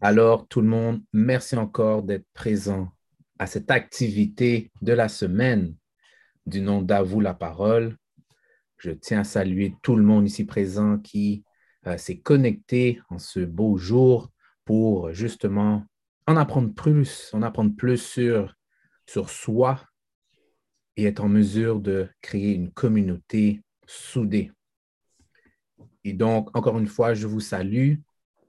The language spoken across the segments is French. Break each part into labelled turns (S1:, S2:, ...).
S1: Alors, tout le monde, merci encore d'être présent à cette activité de la semaine du nom d'Avoue la parole. Je tiens à saluer tout le monde ici présent qui euh, s'est connecté en ce beau jour pour justement en apprendre plus, en apprendre plus sur soi et être en mesure de créer une communauté soudée. Et donc, encore une fois, je vous salue.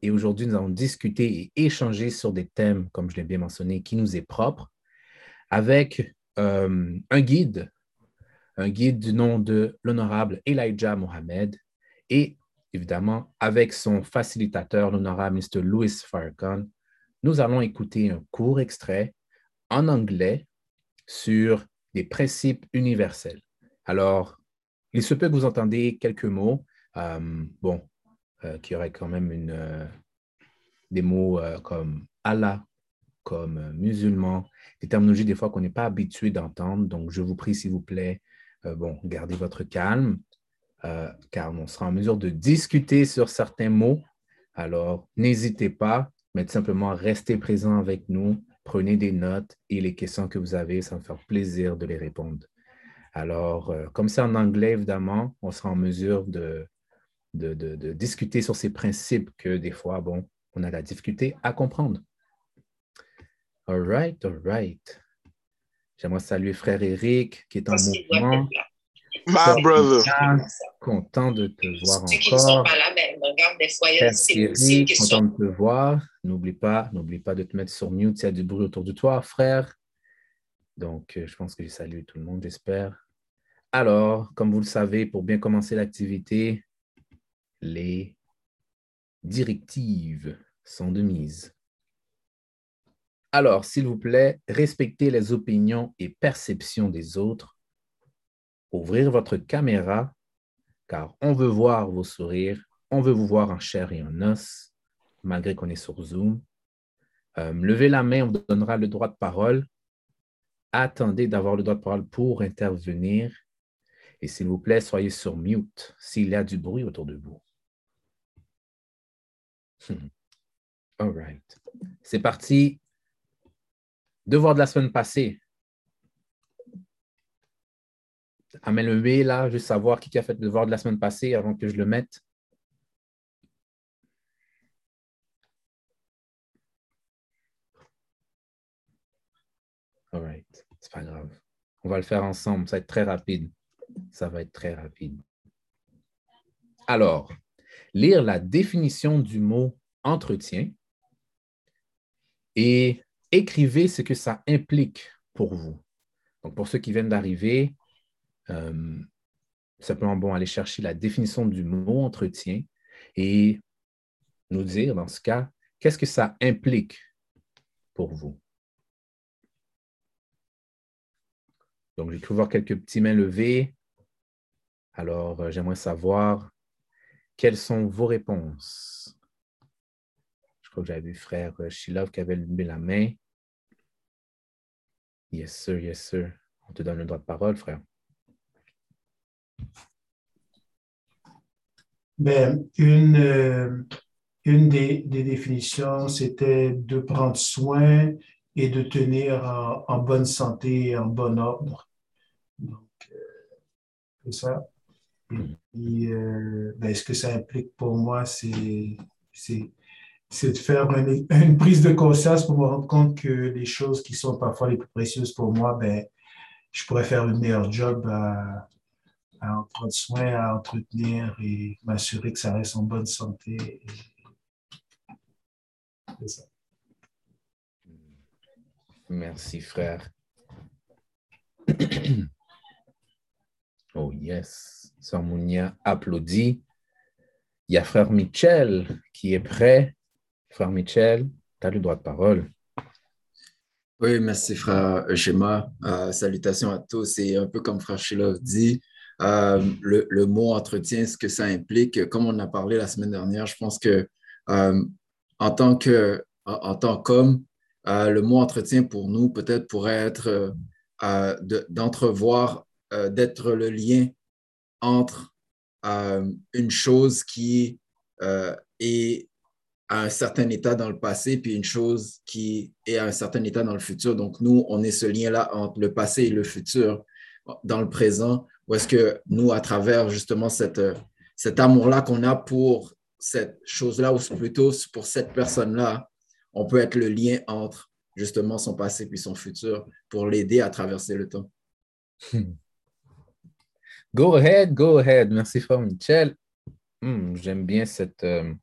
S1: Et aujourd'hui, nous allons discuter et échanger sur des thèmes, comme je l'ai bien mentionné, qui nous est propre, avec euh, un guide, un guide du nom de l'honorable Elijah Mohamed, et évidemment, avec son facilitateur, l'honorable Mr. Louis Farrakhan, nous allons écouter un court extrait en anglais sur des principes universels. Alors, il se peut que vous entendez quelques mots, bon, euh, qui auraient quand même une, euh, des mots comme Allah, comme musulman, des terminologies des fois qu'on n'est pas habitué d'entendre. Donc, je vous prie, s'il vous plaît, bon, gardez votre calme, car on sera en mesure de discuter sur certains mots. Alors, n'hésitez pas, mais simplement restez présent avec nous, prenez des notes et les questions que vous avez, ça me fait plaisir de les répondre. Alors, euh, comme c'est en anglais, évidemment, on sera en mesure de, de, de, discuter sur ces principes que des fois, bon, on a la difficulté à comprendre. All right, all right. J'aimerais saluer frère Eric qui est en mouvement.
S2: My brother.
S1: Content de te voir encore. Qui sont pas là, mais regarde, des fois, il y content de te voir. N'oublie pas, n'oublie pas de te mettre sur mute s'il y a du bruit autour de toi, frère. Donc, euh, je pense que je salue tout le monde, j'espère. Alors, comme vous le savez, pour bien commencer l'activité, les directives sont de mise. Alors, s'il vous plaît, respectez les opinions et perceptions des autres. Ouvrir votre caméra, car on veut voir vos sourires, on veut vous voir en chair et en os, malgré qu'on est sur Zoom. Euh, levez la main, on vous donnera le droit de parole attendez d'avoir le droit de parole pour intervenir. Et s'il vous plaît, soyez sur mute s'il y a du bruit autour de vous. Hmm. All right. C'est parti. Devoir de la semaine passée. Amène le B là, juste savoir qui a fait le devoir de la semaine passée avant que je le mette. All right. C'est pas grave. On va le faire ensemble. Ça va être très rapide. Ça va être très rapide. Alors, lire la définition du mot entretien et écrivez ce que ça implique pour vous. Donc, pour ceux qui viennent d'arriver, euh, simplement bon, aller chercher la définition du mot entretien et nous dire, dans ce cas, qu'est-ce que ça implique pour vous. Donc, j'ai cru voir quelques petits mains levées. Alors, euh, j'aimerais savoir quelles sont vos réponses? Je crois que j'avais vu frère euh, Shilov qui avait levé la main. Yes, sir, yes, sir. On te donne le droit de parole, frère.
S3: Ben, une, euh, une des, définitions, c'était de prendre soin et de tenir en, bonne santé et en bon ordre. Donc, euh, c'est ça. Et euh, ben, ce que ça implique pour moi, c'est de faire une, prise de conscience pour me rendre compte que les choses qui sont parfois les plus précieuses pour moi, ben, je pourrais faire un meilleur job à, à en prendre soin, à entretenir et m'assurer que ça reste en bonne santé. C'est ça.
S1: Merci, frère. oh yes. Sœur Mounia applaudit. Il y a frère Michel qui est prêt. Frère Michel, tu as le droit de parole.
S4: Oui, merci, frère Eugéma. Euh, salutations à tous. Et un peu comme frère Shilov dit, euh, le, mot entretien, ce que ça implique, comme on a parlé la semaine dernière, je pense que euh, en tant qu'homme, euh, le mot entretien pour nous peut-être pourrait être d'entrevoir, d'être le lien entre une chose qui euh, est à un certain état dans le passé, puis une chose qui est à un certain état dans le futur. Donc, nous, on est ce lien-là entre le passé et le futur dans le présent, ou est-ce que nous, à travers justement cette, cet amour-là qu'on a pour cette chose-là, ou plutôt pour cette personne-là, on peut être le lien entre justement son passé puis son futur pour l'aider à traverser le temps.
S1: Go ahead, go ahead. Merci, Frère Michel. Hmm, j'aime bien cette, euh,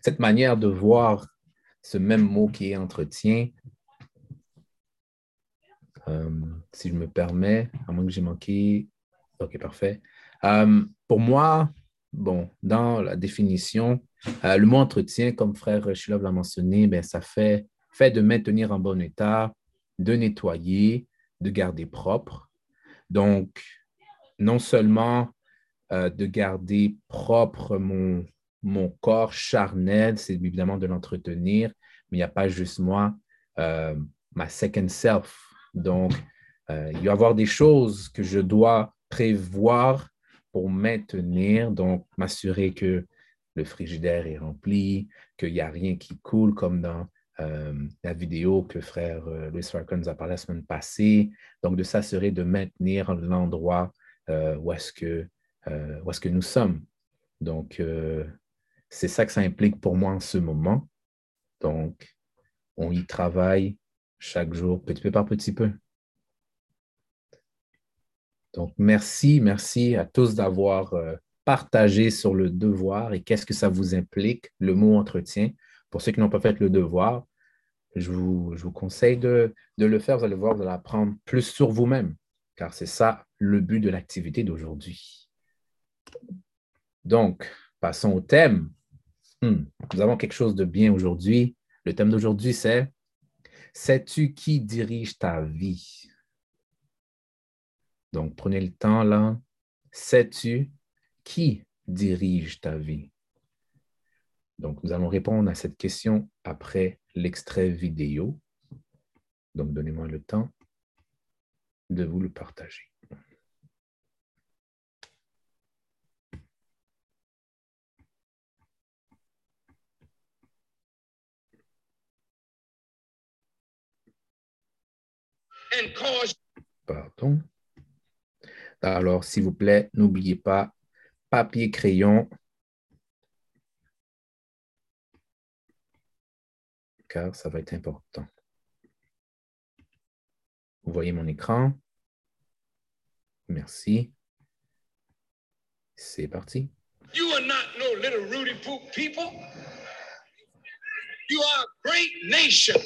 S1: cette manière de voir ce même mot qui est entretien. Euh, si je me permets, à moins que j'ai manqué. OK, parfait. Euh, pour moi, bon, dans la définition, le mot entretien, comme frère Shilov l'a mentionné, ben, ça fait, fait de maintenir en bon état, de nettoyer, de garder propre. Donc, non seulement euh, de garder propre mon, mon corps charnel, c'est évidemment de l'entretenir, mais il n'y a pas juste moi, euh, ma second self. Donc, euh, il va y avoir des choses que je dois prévoir pour maintenir, donc m'assurer que le frigidaire est rempli, qu'il n'y a rien qui coule comme dans la vidéo que frère Louis Farquhar nous a parlé la semaine passée. Donc, de s'assurer de maintenir l'endroit où est-ce que, euh, est que nous sommes. Donc, euh, c'est ça que ça implique pour moi en ce moment. Donc, on y travaille chaque jour, petit peu par petit peu. Donc, merci, merci à tous d'avoir partagé sur le devoir et qu'est-ce que ça vous implique, le mot entretien. Pour ceux qui n'ont pas fait le devoir, je vous, je vous conseille de, de, le faire. Vous allez voir, vous allez apprendre plus sur vous-même car c'est ça le but de l'activité d'aujourd'hui. Donc, passons au thème. Hmm, nous avons quelque chose de bien aujourd'hui. Le thème d'aujourd'hui, c'est Sais-tu qui dirige ta vie? Donc, prenez le temps là. Sais-tu qui dirige ta vie? Donc, nous allons répondre à cette question après l'extrait vidéo. Donc, donnez-moi le temps de vous le partager. Pardon. Alors, s'il vous plaît, n'oubliez pas papier, crayon, car ça va être important. Vous voyez mon écran. Merci. C'est parti. You are not no little Rudy Poop people. You are a great nation.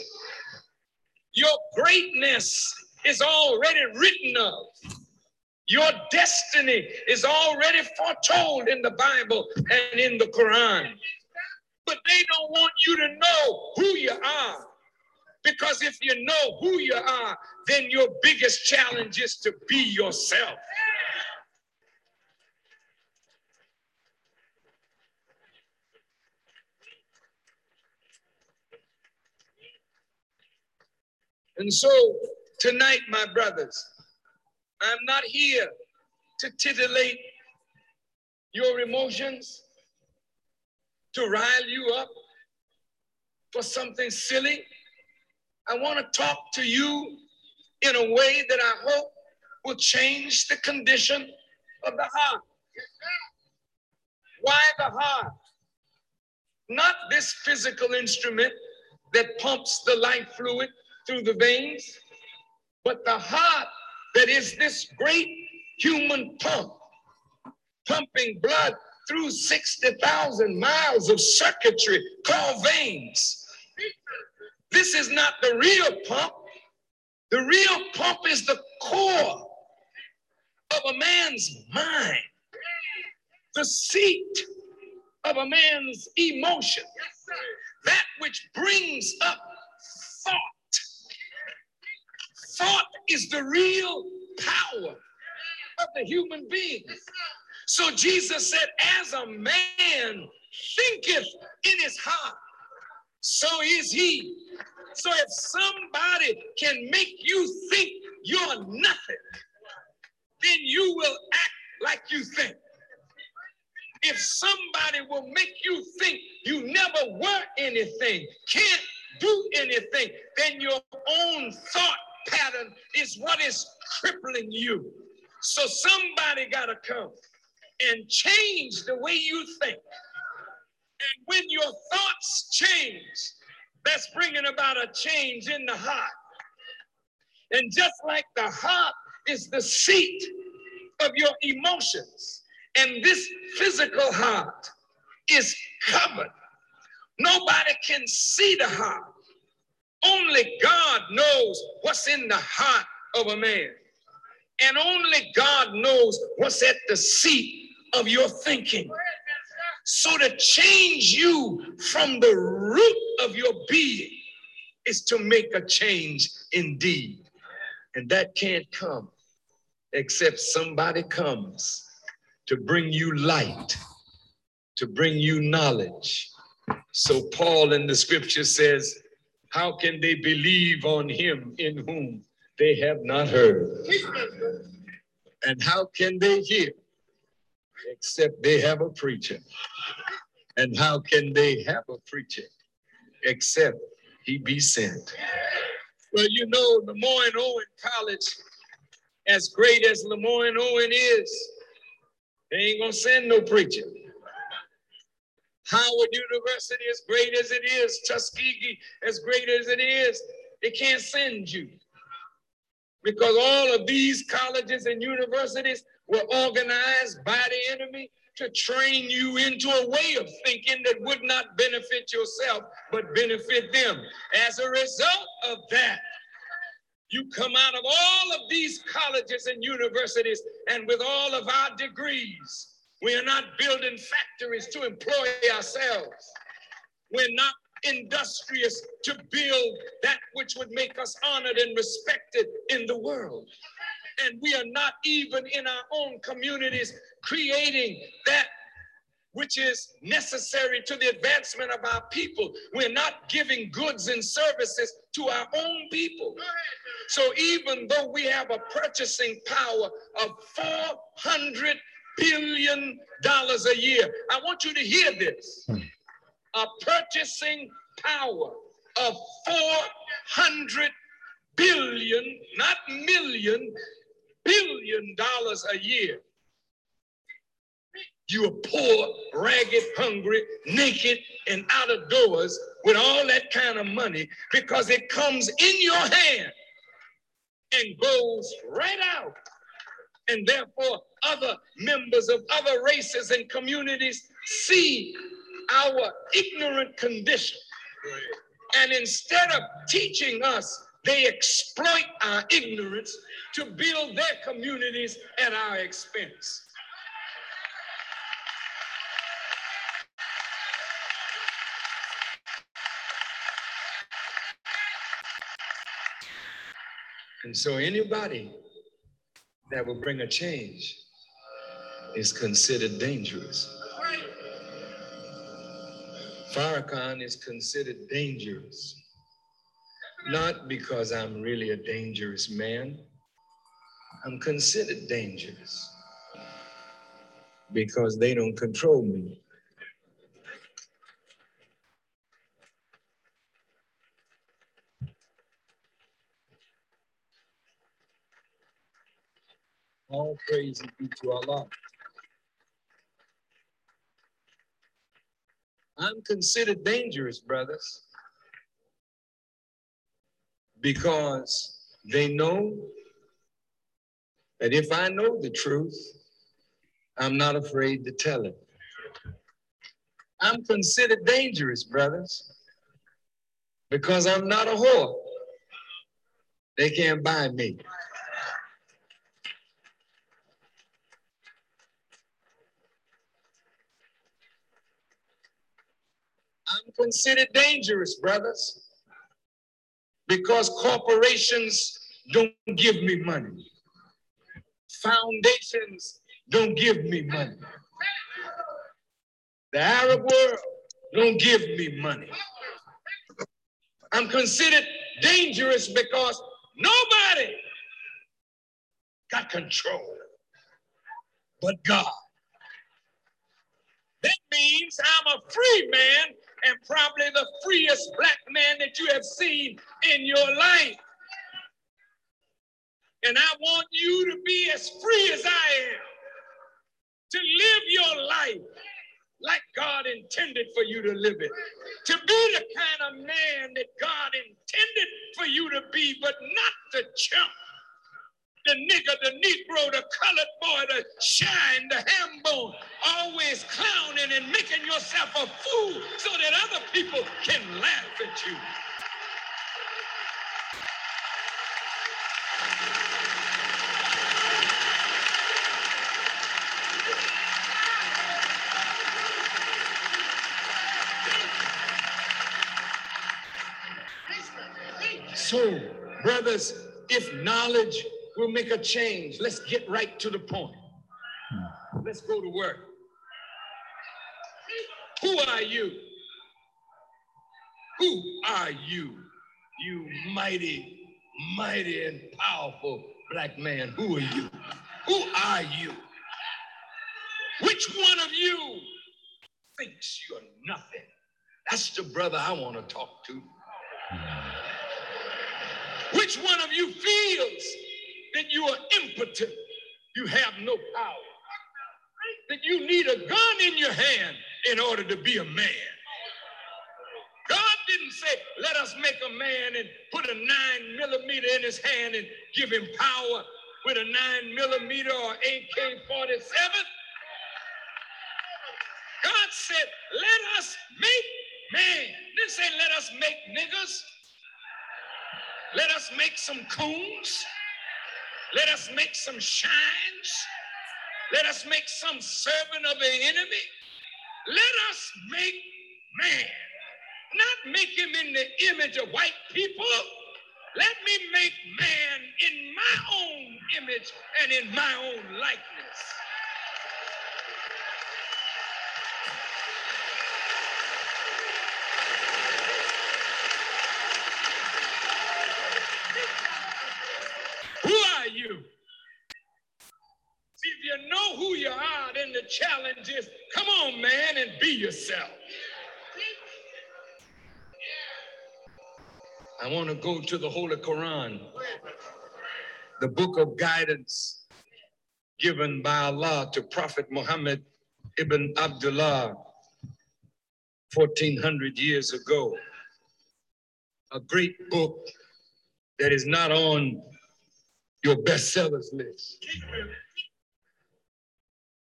S1: Your greatness is already written of. Your destiny is already foretold in the Bible and in the Quran. But they don't want you to know who you are. Because if you know who you are, then your biggest challenge is to be yourself. And so tonight, my brothers, I'm not here to titillate your emotions, to rile you up for something silly. I want to talk to you in a way that I hope will change the condition of the heart. Why the heart? Not this physical instrument that pumps the life fluid through the veins, but the heart that is this great human pump, pumping blood through 60,000 miles of circuitry called veins. This is not the real pump. The real pump is the core of a man's mind, the seat of a man's emotion, that which brings up thought. Thought is the real power of the human being. So Jesus said, As a man thinketh in his heart, so is he. So if somebody can make you think you're nothing, then you will act like you think.
S5: if somebody will make you think you never were anything, can't do anything, then your own thought pattern is what is crippling you. So somebody got to come and change the way you think. And when your thoughts change, that's bringing about a change in the heart. And just like the heart is the seat of your emotions, and this physical heart is covered. Nobody can see the heart. Only God knows what's in the heart of a man. And only God knows what's at the seat of your thinking. So to change you from the root of your being is to make a change indeed. And that can't come except somebody comes to bring you light, to bring you knowledge. So Paul in the scripture says, how can they believe on him in whom they have not heard? And how can they hear except they have a preacher? And how can they have a preacher except he be sent? Well, you know, Lemoyne Owen College, as great as Lemoyne Owen is, they ain't gonna send no preacher. Howard University, as great as it is, Tuskegee, as great as it is, they can't send you. Because all of these colleges and universities were organized by the enemy to train you into a way of thinking that would not benefit yourself, but benefit them. As a result of that, you come out of all of these colleges and universities and with all of our degrees, we are not building factories to employ ourselves. We're not industrious to build that which would make us honored and respected in the world. And we are not even in our own communities creating that which is necessary to the advancement of our people. We're not giving goods and services to our own people. So even though we have a purchasing power of 400 billion dollars a year. I want you to hear this. Hmm. A purchasing power of 400 billion, not million, billion dollars a year. You are poor, ragged, hungry, naked, and out of doors with all that kind of money because it comes in your hand and goes right out. And therefore, other members of other races and communities see our ignorant condition. And instead of teaching us, they exploit our ignorance to build their communities at our expense. And so anybody that will bring a change is considered dangerous. Farrakhan is considered dangerous, not because I'm really a dangerous man. I'm considered dangerous because they don't control me. All praise be to Allah. I'm considered dangerous, brothers, because they know that if I know the truth, I'm not afraid to tell it. I'm considered dangerous, brothers, because I'm not a whore. They can't buy me. I'm considered dangerous, brothers, because corporations don't give me money. Foundations don't give me money. The Arab world don't give me money. I'm considered dangerous because nobody got control but God. That means I'm a free man and probably the freest black man that you have seen in your life. And I want you to be as free as I am, to live your life like God intended for you to live it, to be the kind of man that God intended for you to be, but not the chump the nigger, the negro, the colored boy, the shine, the ham bone, always clowning and making yourself a fool so that other people can laugh at you. So, brothers, if knowledge will make a change. Let's get right to the point. Let's go to work. Who are you? Who are you? You mighty, mighty, and powerful black man. Who are you? Who are you? Which one of you thinks you're nothing? That's the brother I want to talk to. Which one of you feels that you are impotent, you have no power, that you need a gun in your hand in order to be a man. God didn't say, let us make a man and put a nine millimeter in his hand and give him power with a nine millimeter or AK 47. God said, let us make man. Didn't say, let us make niggas. Let us make some coons. Let us make some shines. Let us make some servant of the enemy. Let us make man. Not make him in the image of white people. Let me make man in my own image and in my own likeness. Who are you? See, if you know who you are, then the challenge is come on, man, and be yourself. I want to go to the Holy Quran, the book of guidance given by Allah to Prophet Muhammad ibn Abdullah 1400 years ago. A great book that is not on your bestsellers list.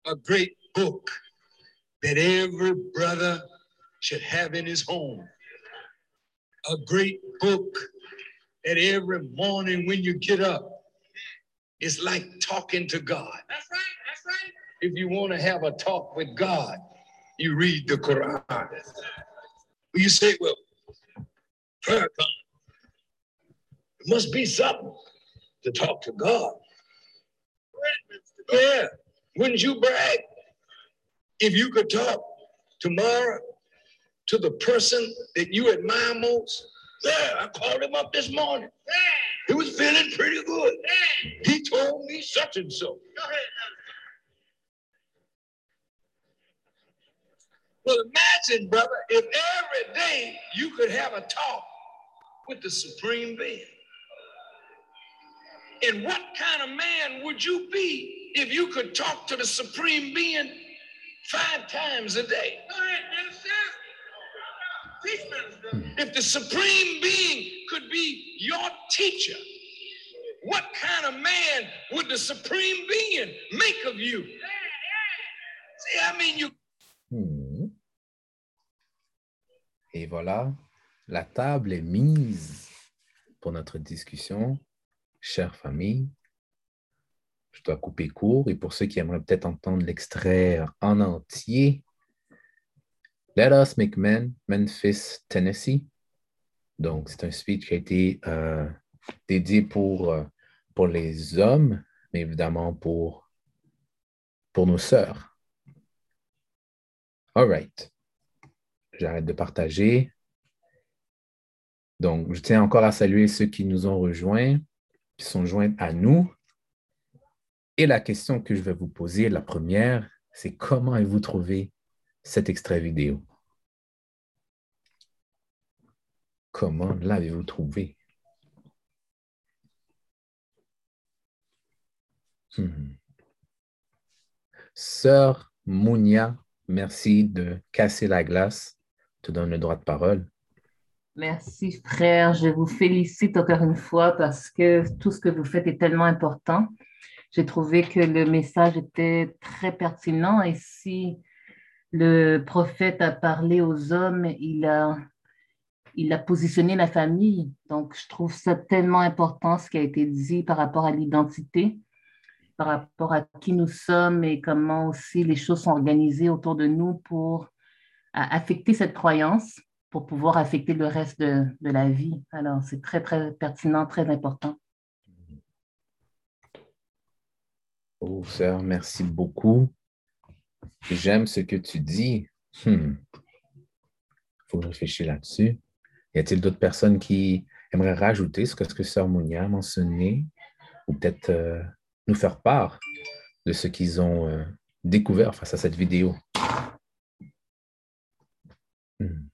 S5: A great book that every brother should have in his home. A great book that every morning when you get up, it's like talking to God. That's right, that's right. If you want to have a talk with God, you read the Quran. You say, well, prayer time. It must be something to talk to God. Yeah, wouldn't you brag if you could talk tomorrow to the person that you admire most? Yeah, I called him up this morning. He was feeling pretty good. He told me such and so. Well, imagine, brother, if every day you could have a talk with the Supreme Being. And what kind of man would you be if you could talk to the Supreme Being five times a day? If the Supreme Being could be your teacher, what kind of man would the Supreme Being make of you? See, I mean, you.
S1: Hmm. Et voilà, la table est mise pour notre discussion. Chère famille, je dois couper court et pour ceux qui aimeraient peut-être entendre l'extrait en entier, Let Us Make Men, Memphis, Tennessee. Donc, c'est un speech qui a été euh, dédié pour, euh, pour les hommes, mais évidemment pour, pour nos sœurs. All right. J'arrête de partager. Donc, je tiens encore à saluer ceux qui nous ont rejoints qui sont joints à nous. Et la question que je vais vous poser, la première, c'est comment avez-vous trouvé cet extrait vidéo? Comment l'avez-vous trouvé? Hmm. Sœur Mounia, merci de casser la glace. Je te donne le droit de parole.
S6: Merci, frère. Je vous félicite encore une fois parce que tout ce que vous faites est tellement important. J'ai trouvé que le message était très pertinent et si le prophète a parlé aux hommes, il a il a positionné la famille. Donc, je trouve ça tellement important ce qui a été dit par rapport à l'identité, par rapport à qui nous sommes et comment aussi les choses sont organisées autour de nous pour affecter cette croyance, pour pouvoir affecter le reste de, de la vie. Alors, c'est très, très pertinent, très important.
S1: Oh, sœur, merci beaucoup. J'aime ce que tu dis. Il hmm. faut réfléchir là-dessus. Y a-t-il d'autres personnes qui aimeraient rajouter ce que, Sœur Mounia a mentionné ou peut-être euh, nous faire part de ce qu'ils ont euh, découvert face à cette vidéo? Hmm.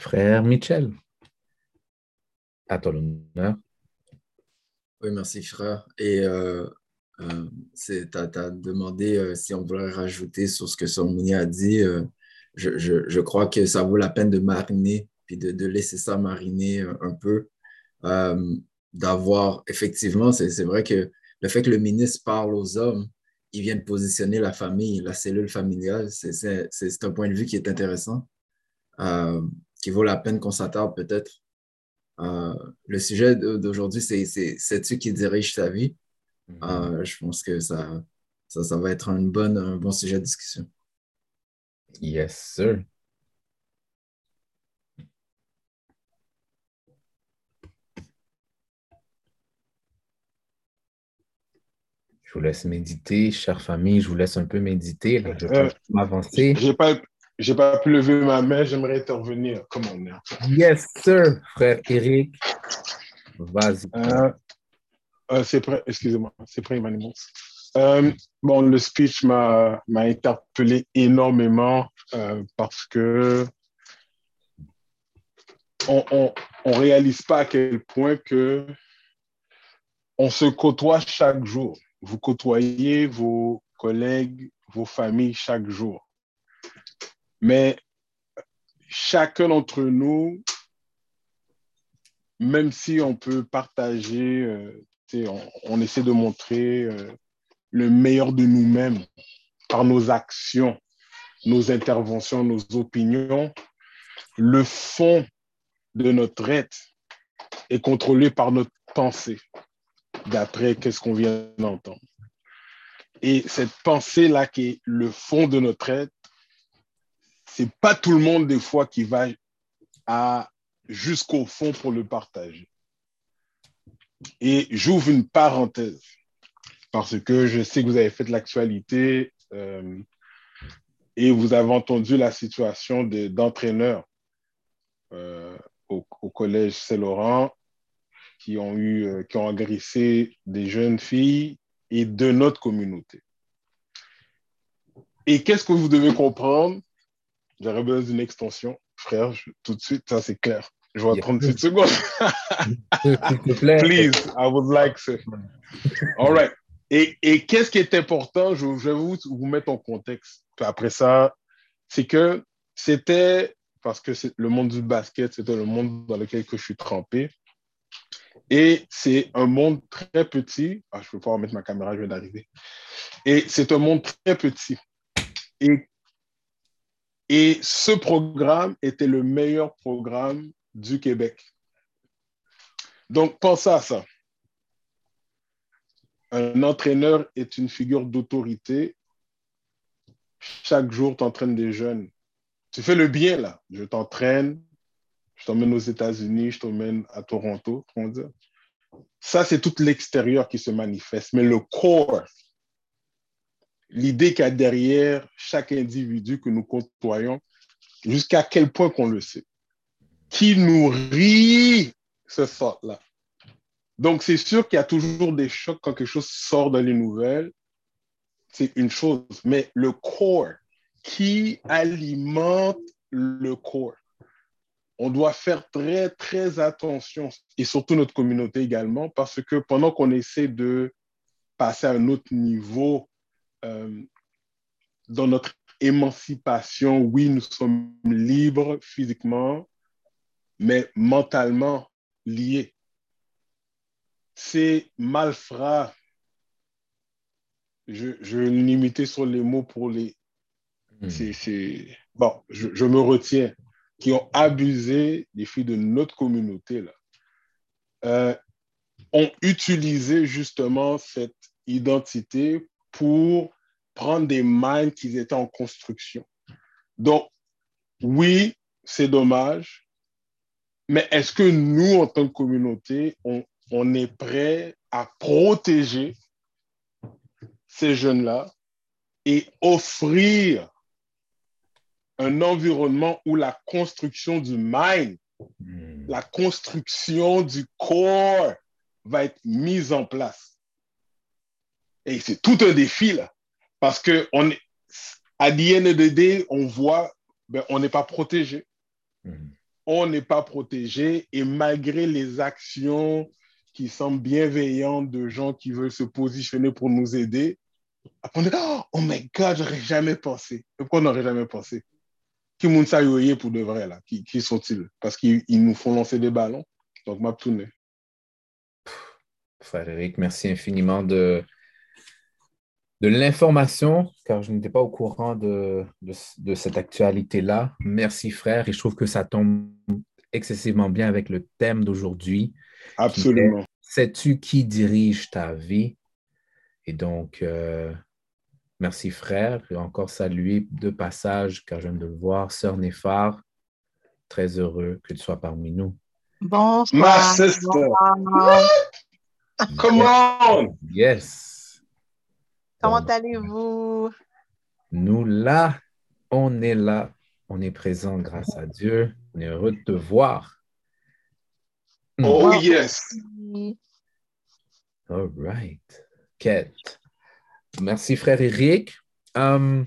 S1: Frère Michel, à ton honneur.
S4: Oui, merci, frère. Et euh, euh tu as, demandé euh, si on voulait rajouter sur ce que Somouni a dit. Je, je, je, crois que ça vaut la peine de mariner, puis de, de laisser ça mariner un peu. D'avoir, effectivement, c'est vrai que le fait que le ministre parle aux hommes, il vient de positionner la famille, la cellule familiale. C'est un point de vue qui est intéressant, qui vaut la peine qu'on s'attarde peut-être euh, le sujet d'aujourd'hui, c'est sais-tu qui dirige sa vie? Mhm. Euh, je pense que ça, ça, va être une bonne, un bon sujet de discussion.
S1: Yes, sir. Je vous laisse méditer, chère famille. Je vous laisse un peu méditer. je vais euh, m'avancer.
S2: Je n'ai pas, j'ai pas pu lever ma main, j'aimerais intervenir. Comment on est?
S1: Yes, sir, frère Eric. Vas-y.
S2: Euh, euh, c'est prêt, excusez-moi, c'est prêt, Emmanuel. Euh, bon, le speech m'a interpellé énormément parce que on, on, on, réalise pas à quel point que on se côtoie chaque jour. Vous côtoyez vos collègues, vos familles chaque jour. Mais chacun d'entre nous, même si on peut partager, euh, on, essaie de montrer euh, le meilleur de nous-mêmes par nos actions, nos interventions, nos opinions, le fond de notre être est contrôlé par notre pensée, d'après qu'est-ce qu'on vient d'entendre. Et cette pensée-là qui est le fond de notre être c'est pas tout le monde des fois qui va jusqu'au fond pour le partager. Et j'ouvre une parenthèse parce que je sais que vous avez fait de l'actualité euh, et vous avez entendu la situation d'entraîneurs euh, au, collège Saint-Laurent qui ont eu, euh, qui ont agressé des jeunes filles et de notre communauté. Et qu'est-ce que vous devez comprendre? J'aurais besoin d'une extension. Frère, tout de suite, ça c'est clair. Je vois 38 secondes. Please, I would like to. All right. Et, et qu'est-ce qui est important, je, vais vous, vous mettre en contexte. après ça, c'est que c'était, parce que c'est le monde du basket, c'était le monde dans lequel que je suis trempé. Et c'est un monde très petit. Ah, je ne peux pas remettre ma caméra, je viens d'arriver. Et c'est un monde très petit. Et et ce programme était le meilleur programme du Québec. Donc, pensez à ça. Un entraîneur est une figure d'autorité. Chaque jour, tu entraînes des jeunes. Tu fais le bien, là. Je t'entraîne, je t'emmène aux États-Unis, je t'emmène à Toronto. Ça, c'est tout l'extérieur qui se manifeste. Mais le corps, l'idée qu'il y a derrière chaque individu que nous côtoyons, jusqu'à quel point qu'on le sait. qui nourrit ce thought-là. Donc, c'est sûr qu'il y a toujours des chocs quand quelque chose sort dans les nouvelles. C'est une chose. Mais le corps, qui alimente le corps. On doit faire très, très attention, et surtout notre communauté également, parce que pendant qu'on essaie de passer à un autre niveau euh, dans notre émancipation, oui, nous sommes libres physiquement, mais mentalement liés. C'est malfrats. Je, je vais limiter sur les mots pour les Hmm. Bon, je, me retiens, qui ont abusé des filles de notre communauté, là, euh, ont utilisé justement cette identité pour prendre des minds qui étaient en construction. Donc, oui, c'est dommage, mais est-ce que nous, en tant que communauté, on, on est prêt à protéger ces jeunes-là et offrir un environnement où la construction du mind, hmm. la construction du corps va être mise en place? Et c'est tout un défi, là. Parce que on est, à l'INDD, on voit, ben, on n'est pas protégé. Hmm. On n'est pas protégé et malgré les actions qui semblent bienveillantes de gens qui veulent se positionner pour nous aider, on dit, oh my God, j'aurais jamais pensé. Pourquoi on n'aurait jamais pensé? qui moun sa pour de vrai là? Qui, qui sont-ils? Parce qu'ils nous font lancer des ballons. Donc, m'a tourné.
S1: Frère Eric, merci infiniment de, de l'information, car je n'étais pas au courant de, de, cette actualité-là. Merci, frère, et je trouve que ça tombe excessivement bien avec le thème d'aujourd'hui.
S2: Absolument.
S1: Sais-tu qui dirige ta vie? Et donc, euh, Merci frère. Et encore saluer de passage, car je viens de le voir, sœur Néphar. Très heureux que tu sois parmi nous.
S7: Bonsoir.
S2: Ma sister. Come on.
S1: Yes.
S7: Comment allez-vous?
S1: Nous là, on est là, on est présent grâce à Dieu. On est heureux de te voir.
S2: Oh yes.
S1: All right. Kate. Merci, frère Eric. Euh,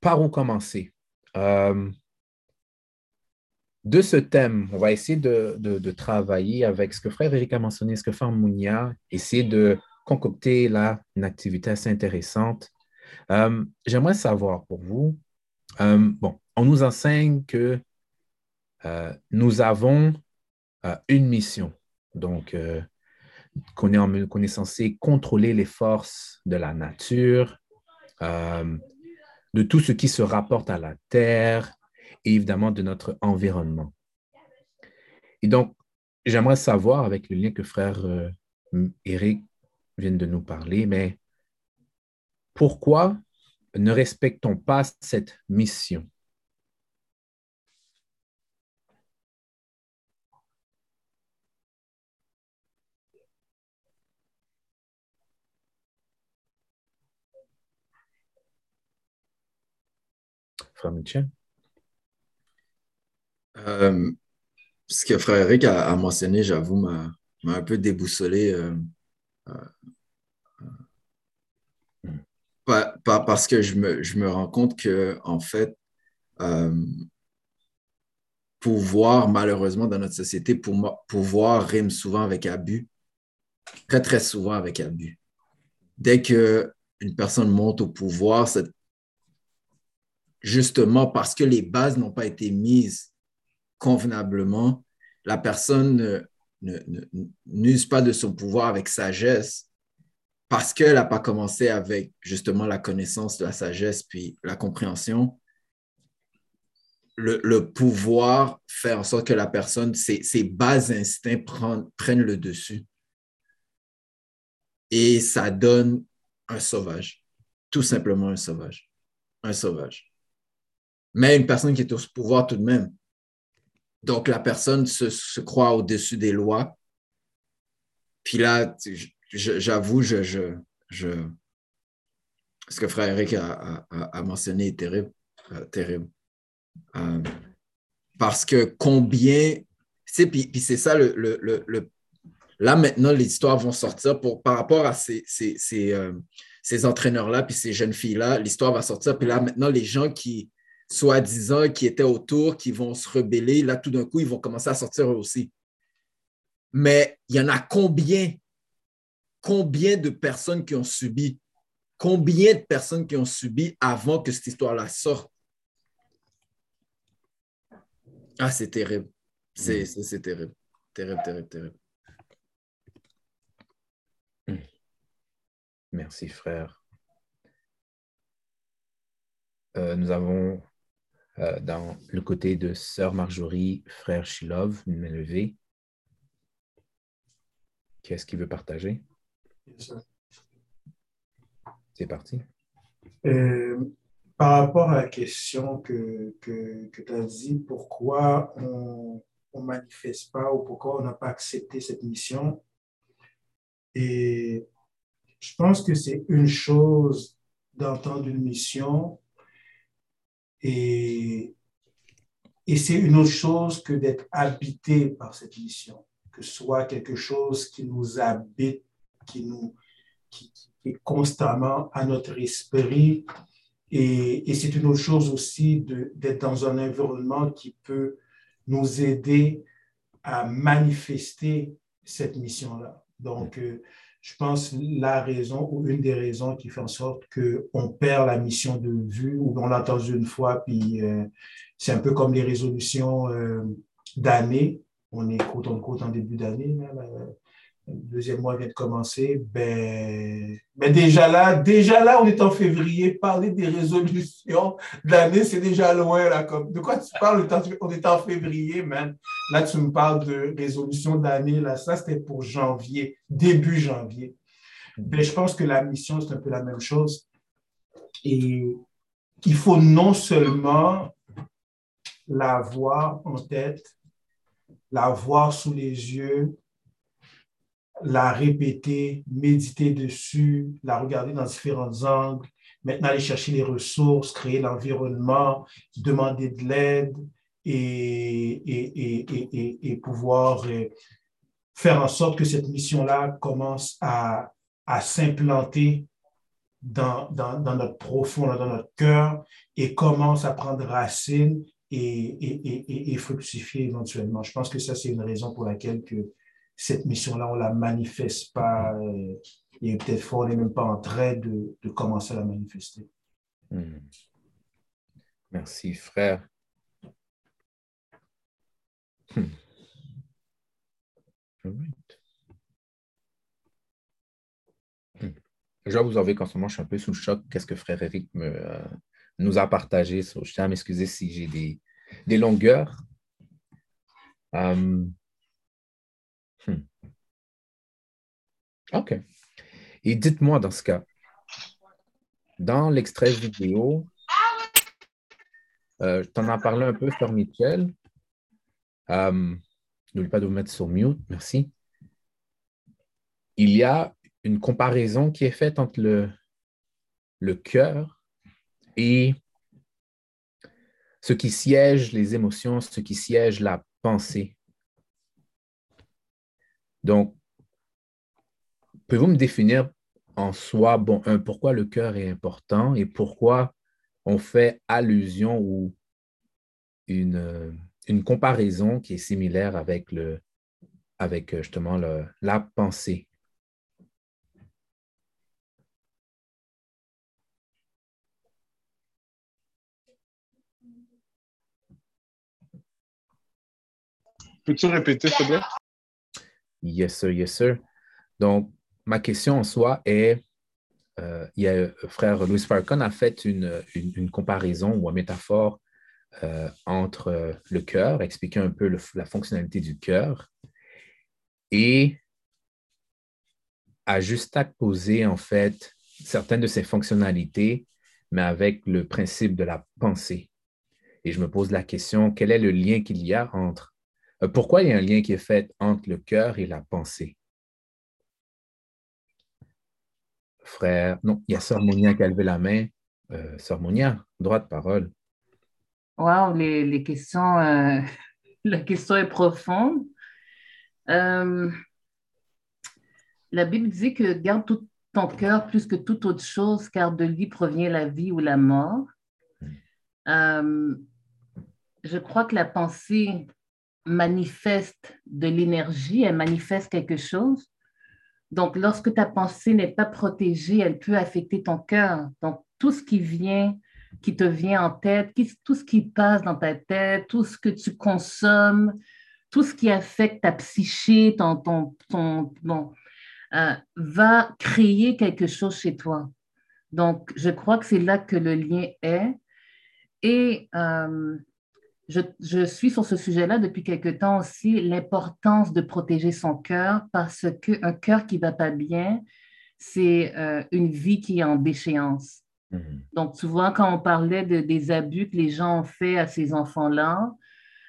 S1: par où commencer? Euh, de ce thème, on va essayer de, travailler avec ce que frère Eric a mentionné, ce que frère Mounia, essayer de concocter là une activité assez intéressante. Euh, j'aimerais savoir pour vous, bon, on nous enseigne que nous avons une mission. Donc, qu'on est, censé contrôler les forces de la nature, euh, de tout ce qui se rapporte à la Terre et évidemment de notre environnement. Et donc, j'aimerais savoir, avec le lien que frère euh, Eric vient de nous parler, mais pourquoi ne respectons pas cette mission?
S4: Euh, ce que Frère Eric a, mentionné, j'avoue, m'a un peu déboussolé. Euh, euh, parce que je me, rends compte que, en fait, pouvoir, malheureusement, dans notre société, pour, pouvoir rime souvent avec abus. Très, très souvent avec abus. Dès qu'une personne monte au pouvoir, cette justement parce que les bases n'ont pas été mises convenablement, la personne n'use pas de son pouvoir avec sagesse parce qu'elle n'a pas commencé avec justement la connaissance la sagesse puis la compréhension. Le, pouvoir fait en sorte que la personne, ses, ses bas instincts prennent le dessus. Et ça donne un sauvage, tout simplement un sauvage, un sauvage mais une personne qui est au pouvoir tout de même. Donc, la personne se, croit au-dessus des lois. Puis là, j'avoue, je, je, ce que Frère Eric a, mentionné est terrible. Euh, terrible. Euh, Parce que combien, puis, puis c'est ça, le, le, le, là maintenant, les histoires vont sortir pour, par rapport à ces, ces, ces, euh, ces entraîneurs-là, puis ces jeunes filles-là, l'histoire va sortir. Puis là maintenant, les gens qui, soi-disant, qui étaient autour, qui vont se rebeller, là tout d'un coup, ils vont commencer à sortir eux aussi. Mais il y en a combien, combien de personnes qui ont subi, combien de personnes qui ont subi avant que cette histoire-là sorte? Ah, c'est terrible. C'est terrible. Terrible, terrible, terrible.
S1: Merci, frère. Euh, nous avons euh, dans le côté de sœur Marjorie, frère Shilov, une main levée. Qu'est-ce qu'il veut partager? C'est parti.
S3: Euh, par rapport à la question que, que, que tu as dit, pourquoi on ne manifeste pas ou pourquoi on n'a pas accepté cette mission, et je pense que c'est une chose d'entendre une mission et, et c'est une autre chose que d'être habité par cette mission, que ce soit quelque chose qui nous habite, qui nous qui, est constamment à notre esprit. Et, c'est une autre chose aussi d'être dans un environnement qui peut nous aider à manifester cette mission-là. Donc, euh, je pense, la raison ou une des raisons qui fait en sorte qu'on perd la mission de vue ou on l'a entendu une fois, puis euh, c'est un peu comme les résolutions euh, d'année. On est côte en côte en début d'année, le deuxième mois vient de commencer, ben, ben, déjà là, déjà là, on est en février, parler des résolutions d'année, c'est déjà loin, là, de quoi tu parles, on est en février, man. Là, tu me parles de résolution d'année, là, ça, c'était pour janvier, début janvier. Ben, je pense que la mission, c'est un peu la même chose. Et il faut non seulement la voir en tête, la voir sous les yeux, la répéter, méditer dessus, la regarder dans différents angles, maintenant aller chercher les ressources, créer l'environnement, demander de l'aide et, et, et, et, pouvoir euh, faire en sorte que cette mission-là commence à, à s'implanter dans, dans, dans, notre profond, dans notre cœur et commence à prendre racine et, fructifier éventuellement. Je pense que ça, c'est une raison pour laquelle que cette mission-là, on ne la manifeste pas euh, et peut-être qu'on n'est même pas en train de, commencer à la manifester.
S1: Hmm. Merci, frère. Hmm. Hmm. Je dois vous avouer qu'en ce moment, je suis un peu sous le choc. Qu'est-ce que frère Eric euh, nous a partagé? je tiens à m'excuser si j'ai des, longueurs. Um, OK. Et dites-moi dans ce cas, dans l'extrait vidéo, euh, tu en as parlé un peu, Sœur Michel. Euh, N'oublie pas de vous mettre sur mute, merci. Il y a une comparaison qui est faite entre le, le cœur et ce qui siège les émotions, ce qui siège la pensée. Donc, pouvez-vous me définir en soi, bon, un, pourquoi le cœur est important et pourquoi on fait allusion ou une, une comparaison qui est similaire avec, le, avec justement le, la pensée?
S2: Peux-tu répéter, s'il te plaît?
S1: Yes, sir, yes, sir. Donc, ma question en soi est, euh, il y a, euh, frère Louis Farcon a fait une, une, comparaison ou une métaphore euh, entre le cœur, expliquant un peu la fonctionnalité du cœur, et a juste poser en fait certaines de ses fonctionnalités, mais avec le principe de la pensée. Et je me pose la question, quel est le lien qu'il y a entre pourquoi il y a un lien qui est fait entre le cœur et la pensée? Frère, non, il y a Sœur Monia qui a levé la main. Euh, Sœur Monia, droit de parole.
S6: Wow, les, les questions, euh, la question est profonde. Euh, la Bible dit que garde tout ton cœur plus que toute autre chose, car de lui provient la vie ou la mort. Euh, je crois que la pensée manifeste de l'énergie, elle manifeste quelque chose. Donc, lorsque ta pensée n'est pas protégée, elle peut affecter ton cœur. Donc, tout ce qui vient, qui te vient en tête, tout ce qui passe dans ta tête, tout ce que tu consommes, tout ce qui affecte ta psyché, ton, ton, ton, euh, va créer quelque chose chez toi. Donc, je crois que c'est là que le lien est. Et euh, je, suis sur ce sujet-là depuis quelque temps aussi, l'importance de protéger son cœur parce qu'un cœur qui ne va pas bien, c'est euh, une vie qui est en déchéance. Mhm. Donc, souvent, quand on parlait de, des abus que les gens ont fait à ces enfants-là,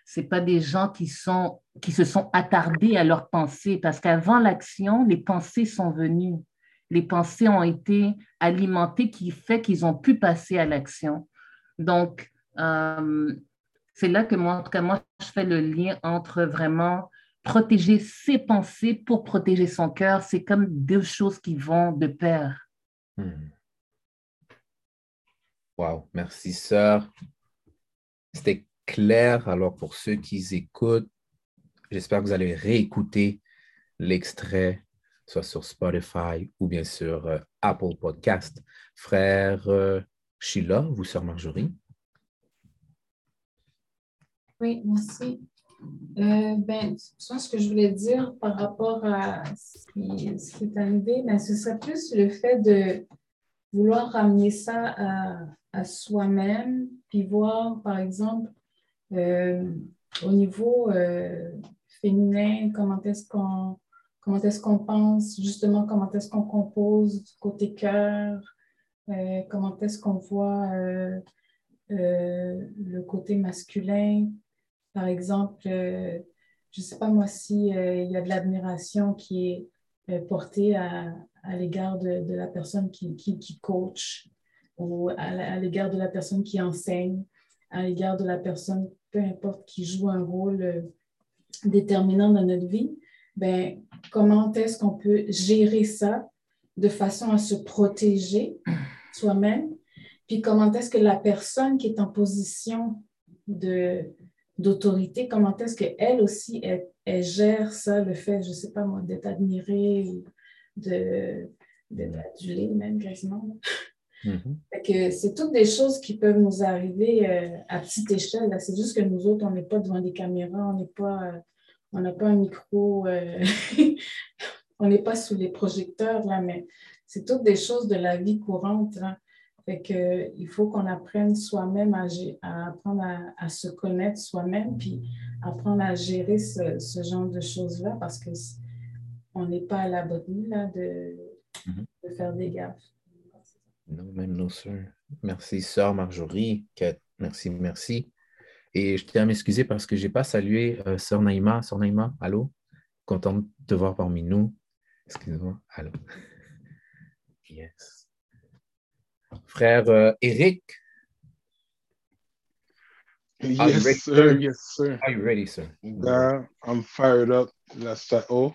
S6: ce pas des gens qui, sont, qui se sont attardés à leurs pensées parce qu'avant l'action, les pensées sont venues. Les pensées ont été alimentées qui fait qu'ils ont pu passer à l'action. Donc, euh, c'est là que moi, en tout cas, moi, je fais le lien entre vraiment protéger ses pensées pour protéger son cœur. C'est comme deux choses qui vont de pair. Hmm.
S1: Wow, merci, sœur. C'était clair. Alors, pour ceux qui écoutent, j'espère que vous allez réécouter l'extrait, soit sur Spotify ou bien sur euh, Apple Podcast. Frère euh, Sheila, vous, sœur Marjorie?
S8: Oui, merci. Euh, ben, ce que je voulais dire par rapport à ce qui, est arrivé, ben, ce serait plus le fait de vouloir ramener ça à, soi-même, puis voir, par exemple, euh, au niveau euh, féminin, comment est-ce qu'on comment est-ce qu'on pense, justement, comment est-ce qu'on compose côté cœur, comment est-ce qu'on voit le côté masculin, par exemple, euh, je ne sais pas moi s'il euh, il y a de l'admiration qui est euh, portée à, à l'égard de, de, la personne qui, qui, qui coach ou à, l'égard de la personne qui enseigne, à l'égard de la personne, peu importe, qui joue un rôle déterminant dans notre vie, ben, comment est-ce qu'on peut gérer ça de façon à se protéger soi-même, puis comment est-ce que la personne qui est en position de, d'autorité, comment est-ce qu'elle aussi, elle, gère ça, le fait, je ne sais pas moi, d'être admirée, d'être adulée même quasiment. Mm-hmm. c'est toutes des choses qui peuvent nous arriver euh, à petite échelle. C'est juste que nous autres, on n'est pas devant des caméras, on n'est pas, euh, on n'a pas un micro, euh, on n'est pas sous les projecteurs, là, mais c'est toutes des choses de la vie courante. Fait que, il faut qu'on apprenne soi-même à, à, apprendre à, se connaître soi-même, puis apprendre à gérer ce, ce genre de choses-là parce que on n'est pas à la bonne là, de, mm-hmm. de, faire des gaffes.
S1: Non, même non, sœur. Merci, sœur Marjorie. Merci, merci. Et je tiens à m'excuser parce que je n'ai pas salué euh, sœur Naïma. Sœur Naïma, allô? Contente de te voir parmi nous. Excuse-moi. Allô? Yes. Frère uh, Eric.
S2: Yes, sir. Yes, sir.
S1: Are you ready, sir?
S2: Yeah, I'm fired up. That's that. Oh.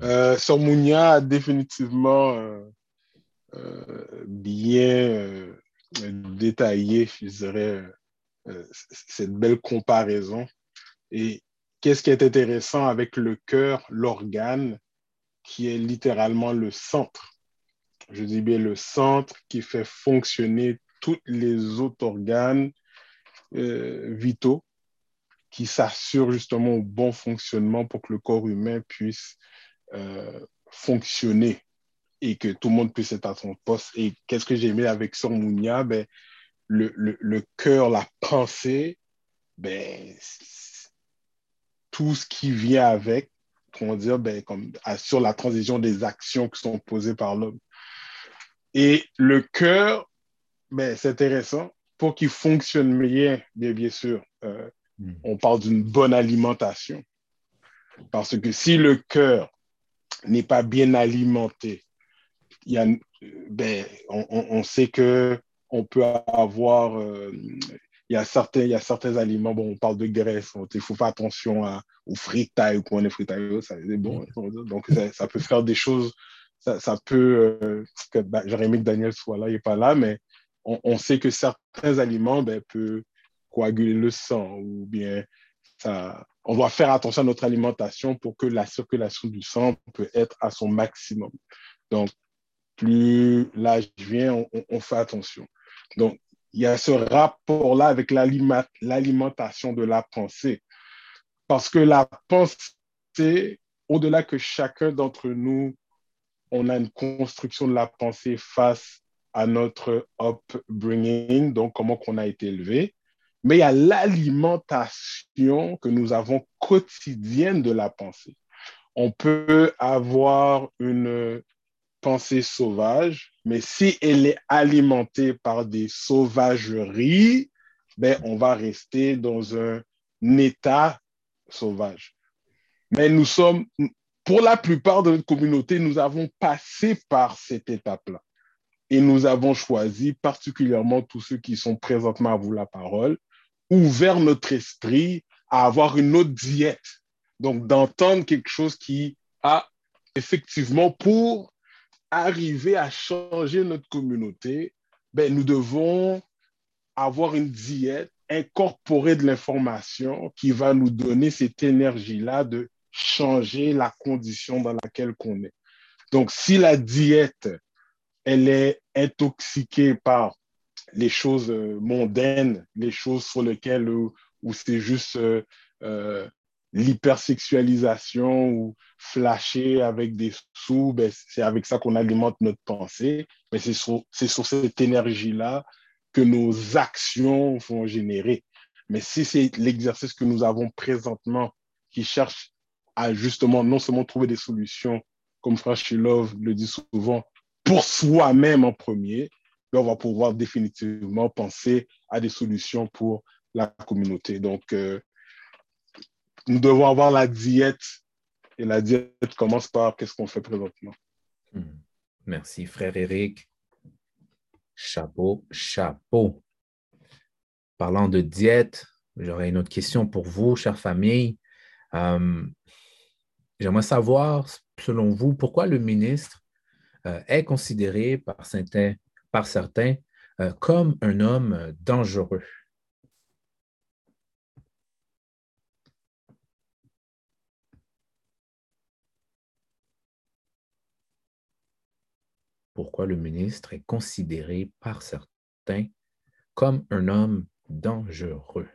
S2: Euh, Mounia a définitivement euh, euh, bien euh, détaillé, je dirais, euh, cette belle comparaison. Et qu'est-ce qui est intéressant avec le cœur, l'organe, qui est littéralement le centre je dis bien le centre qui fait fonctionner tous les autres organes euh, vitaux qui s'assurent justement au bon fonctionnement pour que le corps humain puisse euh, fonctionner et que tout le monde puisse être à son poste. Et qu'est-ce que j'ai aimé avec Sormounia? Ben, le, le, le cœur, la pensée, ben, tout ce qui vient avec, comment dire, ben, comme, assure la transition des actions qui sont posées par l'homme. Et le cœur, ben, c'est intéressant. Pour qu'il fonctionne bien, bien, bien sûr, euh, hmm. on parle d'une bonne alimentation. Parce que si le cœur n'est pas bien alimenté, y a, ben, on, on, sait que on peut avoir euh, il y a certains, il y a certains aliments, bon, on parle de graisse, il faut faire attention à, aux fritailles quand on est fritaille, ça bon. Donc, ça, peut faire des choses, ça, peut, euh, bah, j'aurais aimé que Daniel soit là, il n'est pas là, mais on, on, sait que certains aliments ben, peuvent coaguler le sang ou bien ça, on doit faire attention à notre alimentation pour que la circulation du sang peut être à son maximum. Donc, plus l'âge vient, on, on, fait attention. Donc, il y a ce rapport-là avec l'alimentation de la pensée. Parce que la pensée, au-delà que chacun d'entre nous, on a une construction de la pensée face à notre upbringing, donc comment qu'on a été élevé, mais il y a l'alimentation que nous avons quotidienne de la pensée. On peut avoir une pensée sauvage, mais si elle est alimentée par des sauvageries, ben, on va rester dans un état sauvage. Mais nous sommes, pour la plupart de notre communauté, nous avons passé par cette étape-là. Et nous avons choisi, particulièrement tous ceux qui sont présentement à vous la parole, ouvert notre esprit à avoir une autre diète. Donc, d'entendre quelque chose qui a effectivement pour arriver à changer notre communauté, ben, nous devons avoir une diète, incorporer de l'information qui va nous donner cette énergie-là de changer la condition dans laquelle on est. Donc, si la diète, elle est intoxiquée par les choses euh, mondaines, les choses sur lesquelles où, c'est juste euh, euh, l'hypersexualisation ou flasher avec des sous, ben, c'est avec ça qu'on alimente notre pensée. Mais c'est sur, sur cette énergie-là que nos actions vont générer. Mais si c'est l'exercice que nous avons présentement qui cherche à justement non seulement trouver des solutions, comme Frère Love le dit souvent, pour soi-même en premier, mais on va pouvoir définitivement penser à des solutions pour la communauté. Donc, euh, nous devons avoir la diète. Et la diète commence par qu'est-ce qu'on fait présentement.
S1: Hmm. Merci, frère Eric. Chapeau, chapeau. Parlant de diète, j'aurais une autre question pour vous, chère famille. Euh, j'aimerais savoir, selon vous, pourquoi le ministre euh, est considéré par certains, euh, comme un homme dangereux? Pourquoi le ministre est considéré par certains comme un homme dangereux?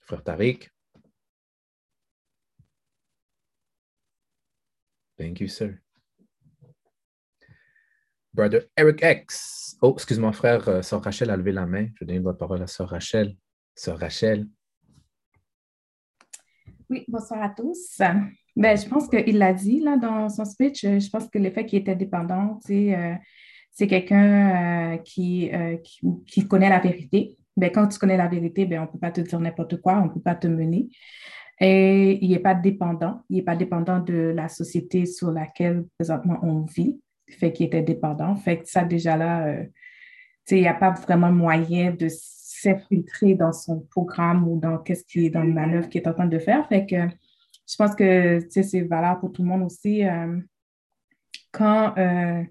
S1: Frère Tariq? Thank you, sir. Brother Eric X. Oh, excuse-moi, frère, euh, Sœur Rachel a levé la main. Je donne votre parole à Sœur Rachel. Sœur Rachel.
S9: Oui, bonsoir à tous. Ben, je pense qu'il l'a dit là, dans son speech. Je pense que le fait qu'il était dépendant, euh, c'est quelqu'un euh, qui, qui, connaît la vérité. Ben, quand tu connais la vérité, ben, on ne peut pas te dire n'importe quoi, on ne peut pas te mener. Et il n'est pas dépendant. Il n'est pas dépendant de la société sur laquelle présentement on vit fait qu'il était dépendant. Fait que ça, déjà là, euh, il n'y a pas vraiment moyen de s'infiltrer dans son programme ou dans qu'est-ce qui est dans la manœuvre qu'il est en train de faire. Fait que je pense que c'est valable pour tout le monde aussi. Euh, quand euh,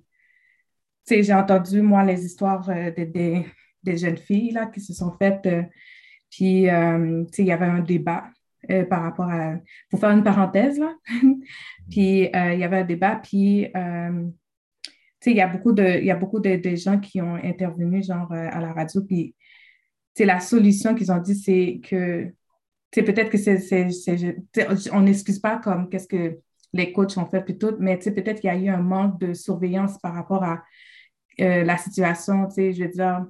S9: j'ai entendu, moi, les histoires des, des, jeunes filles là, qui se sont faites, puis il y avait un débat par rapport à, pour faire une parenthèse, là, puis il y avait un débat, puis il y a beaucoup de, il y a beaucoup de, gens qui ont intervenu genre euh, à la radio, puis la solution qu'ils ont dit, c'est que peut-être que c'est, on n'excuse pas comme qu'est-ce que les coachs ont fait plutôt, mais peut-être qu'il y a eu un manque de surveillance par rapport à euh, la situation, je veux dire,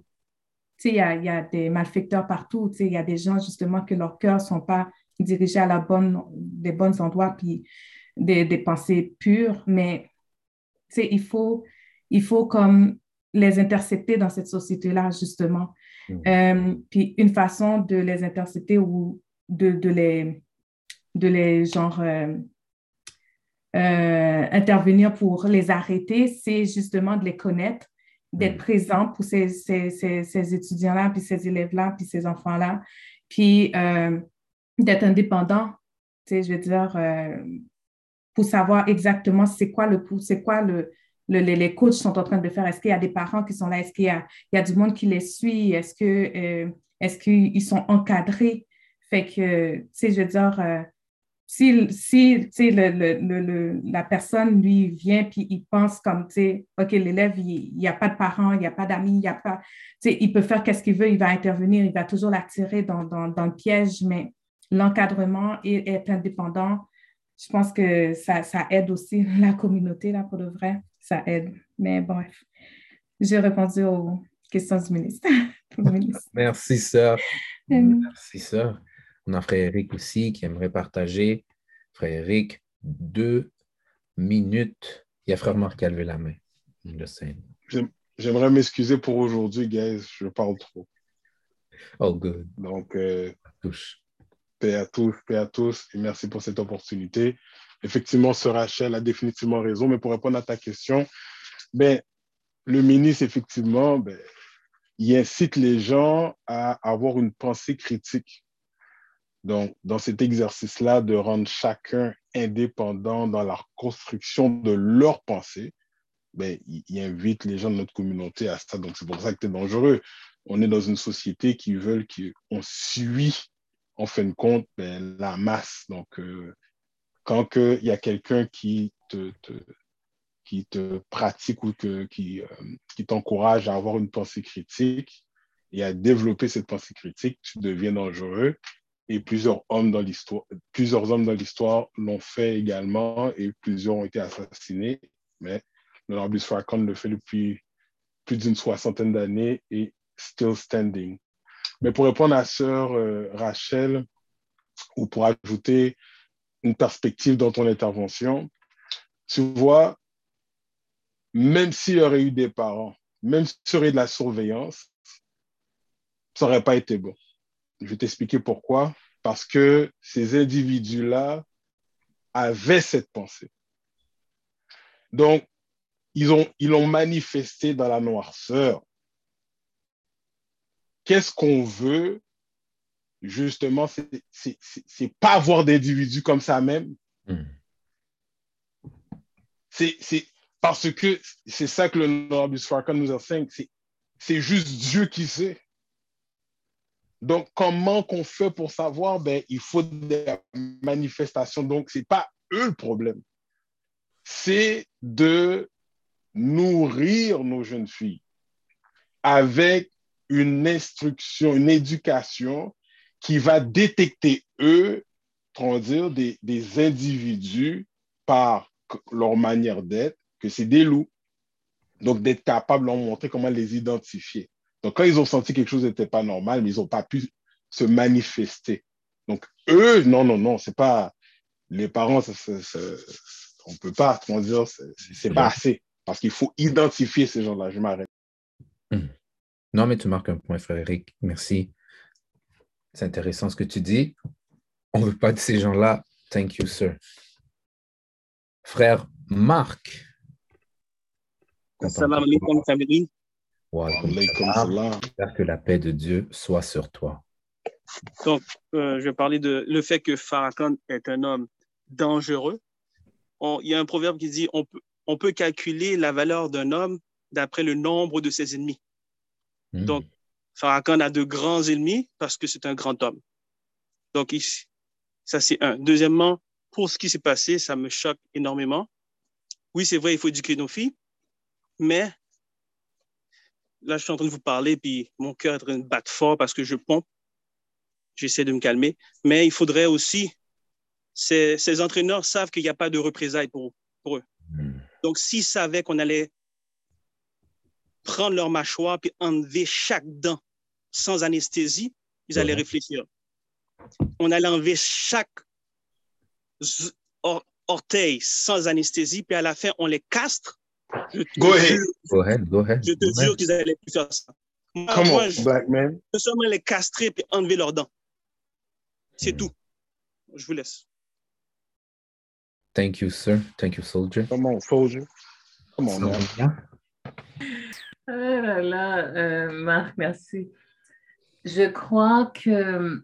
S9: il y a, y a, des malfecteurs partout, il y a des gens justement que leur cœur ne sont pas dirigés à la bonne, des bons endroits, puis des, des pensées pures, mais il faut il faut comme les intercepter dans cette société-là, justement. Mmh. Euh, puis une façon de les intercepter ou de, de les, de les genre, euh, euh, intervenir pour les arrêter, c'est justement de les connaître d'être
S1: Mm.
S9: présent pour ces, ces, ces, ces étudiants-là, puis ces élèves-là, puis ces enfants-là, puis d'être indépendant, tu sais, je veux dire, euh, pour savoir exactement c'est quoi le c'est quoi le, le, les, coachs sont en train de faire. Est-ce qu'il y a des parents qui sont là? Est-ce qu'il y a, y a du monde qui les suit? Est-ce que euh, est-ce qu'ils sont encadrés? Fait que, tu sais, je veux dire, euh, si, si le, le, le- la personne, lui, vient puis il pense comme, tu sais, OK, l'élève, il n'y a pas de parents, il n'y a pas d'amis, il n'y a pas, tu sais, il peut faire qu'est-ce qu'il veut, il va intervenir, il va toujours l'attirer dans, dans, dans le piège, mais l'encadrement et être indépendant, je pense que ça, ça aide aussi la communauté, là, pour de vrai. Ça aide. Mais bref, j'ai répondu aux questions du ministre.
S1: Merci, sœur.
S9: Mm.
S1: Merci, sœur. On a frère Eric aussi qui aimerait partager. Frère Eric, deux minutes. Il y a frère Marc qui a levé la main. Le Saint.
S2: J'aimerais m'excuser pour aujourd'hui, guys. Je parle trop.
S1: Oh, good.
S2: Donc, euh,
S1: Touche.
S2: Paix à tous, paix à tous, et merci pour cette opportunité. Effectivement, ce Rachel a définitivement raison, mais pour répondre à ta question, ben, le ministre, effectivement, ben, il incite les gens à avoir une pensée critique. Donc, dans cet exercice-là, de rendre chacun indépendant dans la construction de leur pensée, ben, il, il invite les gens de notre communauté à ça. Donc, c'est pour ça que c'est dangereux. On est dans une société qui veut qu'on suit en fin de compte, ben, la masse. Donc, euh, quand il y a quelqu'un qui te, qui te pratique ou que, qui, euh, qui t'encourage à avoir une pensée critique et à développer cette pensée critique, tu deviens dangereux. Et plusieurs hommes dans l'histoire, plusieurs hommes dans l'histoire l'ont fait également et plusieurs ont été assassinés. Mais l'honorable Farrakhan le fait depuis plus d'une soixantaine d'années et still standing. Mais pour répondre à sœur euh, Rachel, ou pour ajouter une perspective dans ton intervention, tu vois, même s'il y aurait eu des parents, même s'il y aurait de la surveillance, ça n'aurait pas été bon. Je vais t'expliquer pourquoi. Parce que ces individus-là avaient cette pensée. Donc, ils ont, ils l'ont manifesté dans la noirceur. Qu'est-ce qu'on veut? Justement, c'est- pas avoir d'individus comme ça même.
S1: Mm.
S2: C'est parce que c'est ça que le Norbus Farrakhan nous enseigne. C'est c'est juste Dieu qui sait. Donc, comment qu'on fait pour savoir? Ben, il faut des manifestations. Donc, c'est pas eux le problème. C'est de nourrir nos jeunes filles avec une instruction, une éducation qui va détecter, eux, comment dire, des, des individus par leur manière d'être, que c'est des loups. Donc, d'être capable de leur montrer comment les identifier. Donc, quand ils ont senti que quelque chose n'était pas normal, mais ils n'ont pas pu se manifester. Donc, eux, non, non, non, c'est pas. Les parents, ça, ça, ça, on ne peut pas, comment dire, c'est pas assez. Parce qu'il faut identifier ces gens-là. Je m'arrête.
S1: Non, mais tu marques un point, frère Eric. Merci. C'est intéressant ce que tu dis. On ne veut pas de ces gens-là. Thank you, sir. Frère Marc.
S10: Salam alaikum.
S1: Wa salam. J'espère que la paix de Dieu soit sur toi.
S10: Donc, euh, je vais parler de le fait que Farrakhan est un homme dangereux. On- il y a un proverbe qui dit on peut, on peut calculer la valeur d'un homme d'après le nombre de ses ennemis.
S1: Mm.
S10: Donc, Farrakhan a de grands ennemis parce que c'est un grand homme. Donc, ici, ça c'est un. Deuxièmement, pour ce qui s'est passé, ça me choque énormément. Oui, c'est vrai, il faut éduquer nos filles, mais là, je suis en train de vous parler, puis mon cœur est en train de battre fort parce que je pompe. J'essaie de me calmer. Mais il faudrait aussi, ces, ces entraîneurs savent qu'il n'y a pas de représailles pour, pour eux.
S1: Mm.
S10: Donc, s'ils savaient qu'on allait prendre leur mâchoire puis enlever chaque dent sans anesthésie, ils allaient
S1: Ouais.
S10: réfléchir. On allait enlever chaque or- orteil sans anesthésie, puis à la fin, on les castre. Je te
S2: Go ahead.
S10: jure-
S1: Go ahead, go ahead.
S10: je te
S1: Go
S10: jure qu'ils allaient plus faire ça. Moi,
S2: Come
S10: moi,
S2: on,
S10: je
S2: black man.
S10: veux seulement les castrer puis enlever leurs dents. C'est
S1: Mm.
S10: tout. Je vous laisse.
S1: Thank you, sir. Thank you, soldier.
S2: Come on, soldier. Come on,
S1: Ça
S2: man.
S6: Oh là là, euh, Marc, merci. Je crois que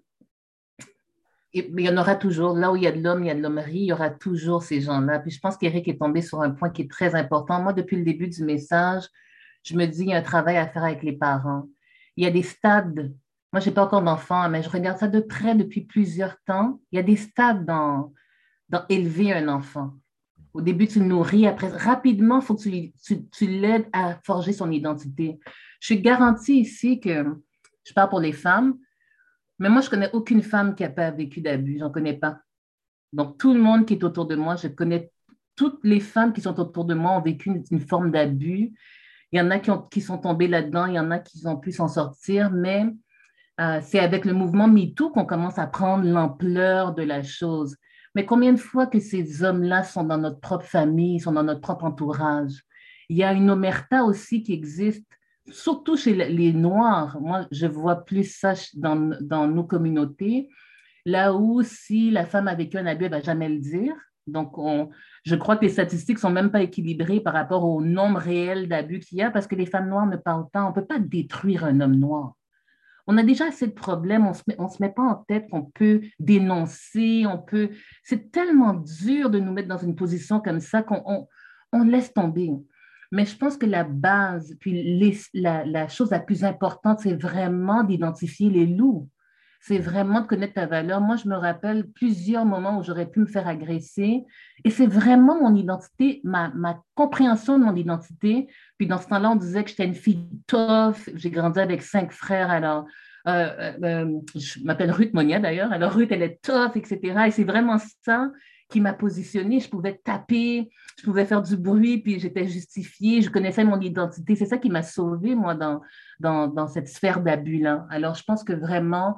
S6: il y en aura toujours. Là où il y a de l'homme, il y a de l'hommerie, il y aura toujours ces gens-là. Puis je pense qu'Éric est tombé sur un point qui est très important. Moi, depuis le début du message, je me dis, il y a un travail à faire avec les parents. Il y a des stades. Moi, je n'ai pas encore d'enfants, mais je regarde ça de près depuis plusieurs temps. Il y a des stades dans, dans élever un enfant. Au début, tu le nourris. Après, rapidement, il faut que tu, tu, tu l'aides à forger son identité. Je suis garantie ici que, je parle pour les femmes, mais moi, je ne connais aucune femme qui n'a pas vécu d'abus. Je n'en connais pas. Donc, tout le monde qui est autour de moi, je connais toutes les femmes qui sont autour de moi ont vécu une, forme d'abus. Il y en a qui, ont, qui sont tombées là-dedans, il y en a qui ont pu s'en sortir, mais euh, c'est avec le mouvement MeToo qu'on commence à prendre l'ampleur de la chose. Mais combien de fois que ces hommes-là sont dans notre propre famille, sont dans notre propre entourage? Il y a une omerta aussi qui existe surtout chez les Noirs, moi, je vois plus ça dans, nos communautés, là où si la femme a vécu un abus, elle ne va jamais le dire. Donc, on, je crois que les statistiques ne sont même pas équilibrées par rapport au nombre réel d'abus qu'il y a parce que les femmes noires ne parlent pas. On ne peut pas détruire un homme noir. On a déjà assez de problèmes, on ne se, met pas en tête qu'on peut dénoncer, on peut... C'est tellement dur de nous mettre dans une position comme ça qu'on on laisse tomber. Mais je pense que la base, puis la, chose la plus importante, c'est vraiment d'identifier les loups. C'est vraiment de connaître ta valeur. Moi, je me rappelle plusieurs moments où j'aurais pu me faire agresser. Et c'est vraiment mon identité, ma, compréhension de mon identité. Puis dans ce temps-là, on disait que j'étais une fille tough. J'ai grandi avec cinq frères. Alors, euh, euh, euh, je m'appelle Ruth Monia d'ailleurs. Alors, Ruth, elle est tough, etc. Et c'est vraiment ça qui m'a positionnée. Je pouvais taper, je pouvais faire du bruit, puis j'étais justifiée, je connaissais mon identité. C'est ça qui m'a sauvée, moi, dans, dans, cette sphère d'abus-là. Alors, je pense que vraiment,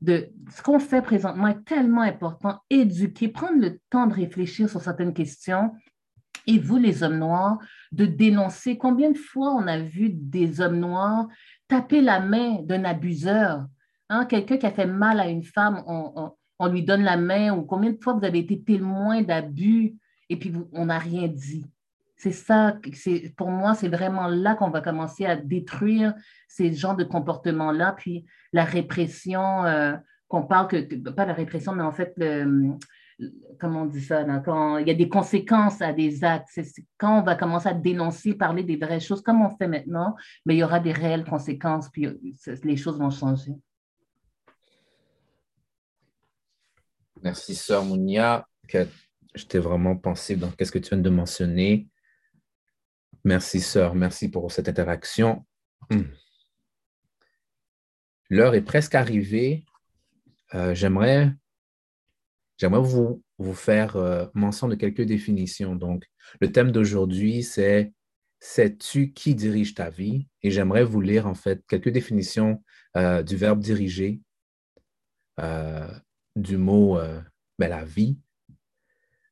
S6: de, ce qu'on fait présentement est tellement important. Éduquer, prendre le temps de réfléchir sur certaines questions. Et vous, les hommes noirs, de dénoncer combien de fois on a vu des hommes noirs taper la main d'un abuseur. Hein, quelqu'un qui a fait mal à une femme, on, on lui donne la main ou combien de fois vous avez été témoin d'abus et puis on n'a rien dit. C'est ça, c'est, pour moi, c'est vraiment là qu'on va commencer à détruire ces genres de comportements-là, puis la répression, euh, qu'on parle que, pas la répression, mais en fait, comment on dit ça, quand il y a des conséquences à des actes, quand on va commencer à dénoncer, parler des vraies choses, comme on fait maintenant, mais il y aura des réelles conséquences, puis euh, les choses vont changer.
S1: Merci, Sœur Mounia, que je t'ai vraiment pensé dans qu'est-ce que tu viens de mentionner. Merci, Sœur. Merci pour cette interaction. Hmm. L'heure est presque arrivée. Euh, j'aimerais, j'aimerais vous, vous faire euh, mention de quelques définitions. Donc, le thème d'aujourd'hui, c'est Sais-tu qui dirige ta vie? Et j'aimerais vous lire en fait quelques définitions euh, du verbe diriger du mot ben, la vie.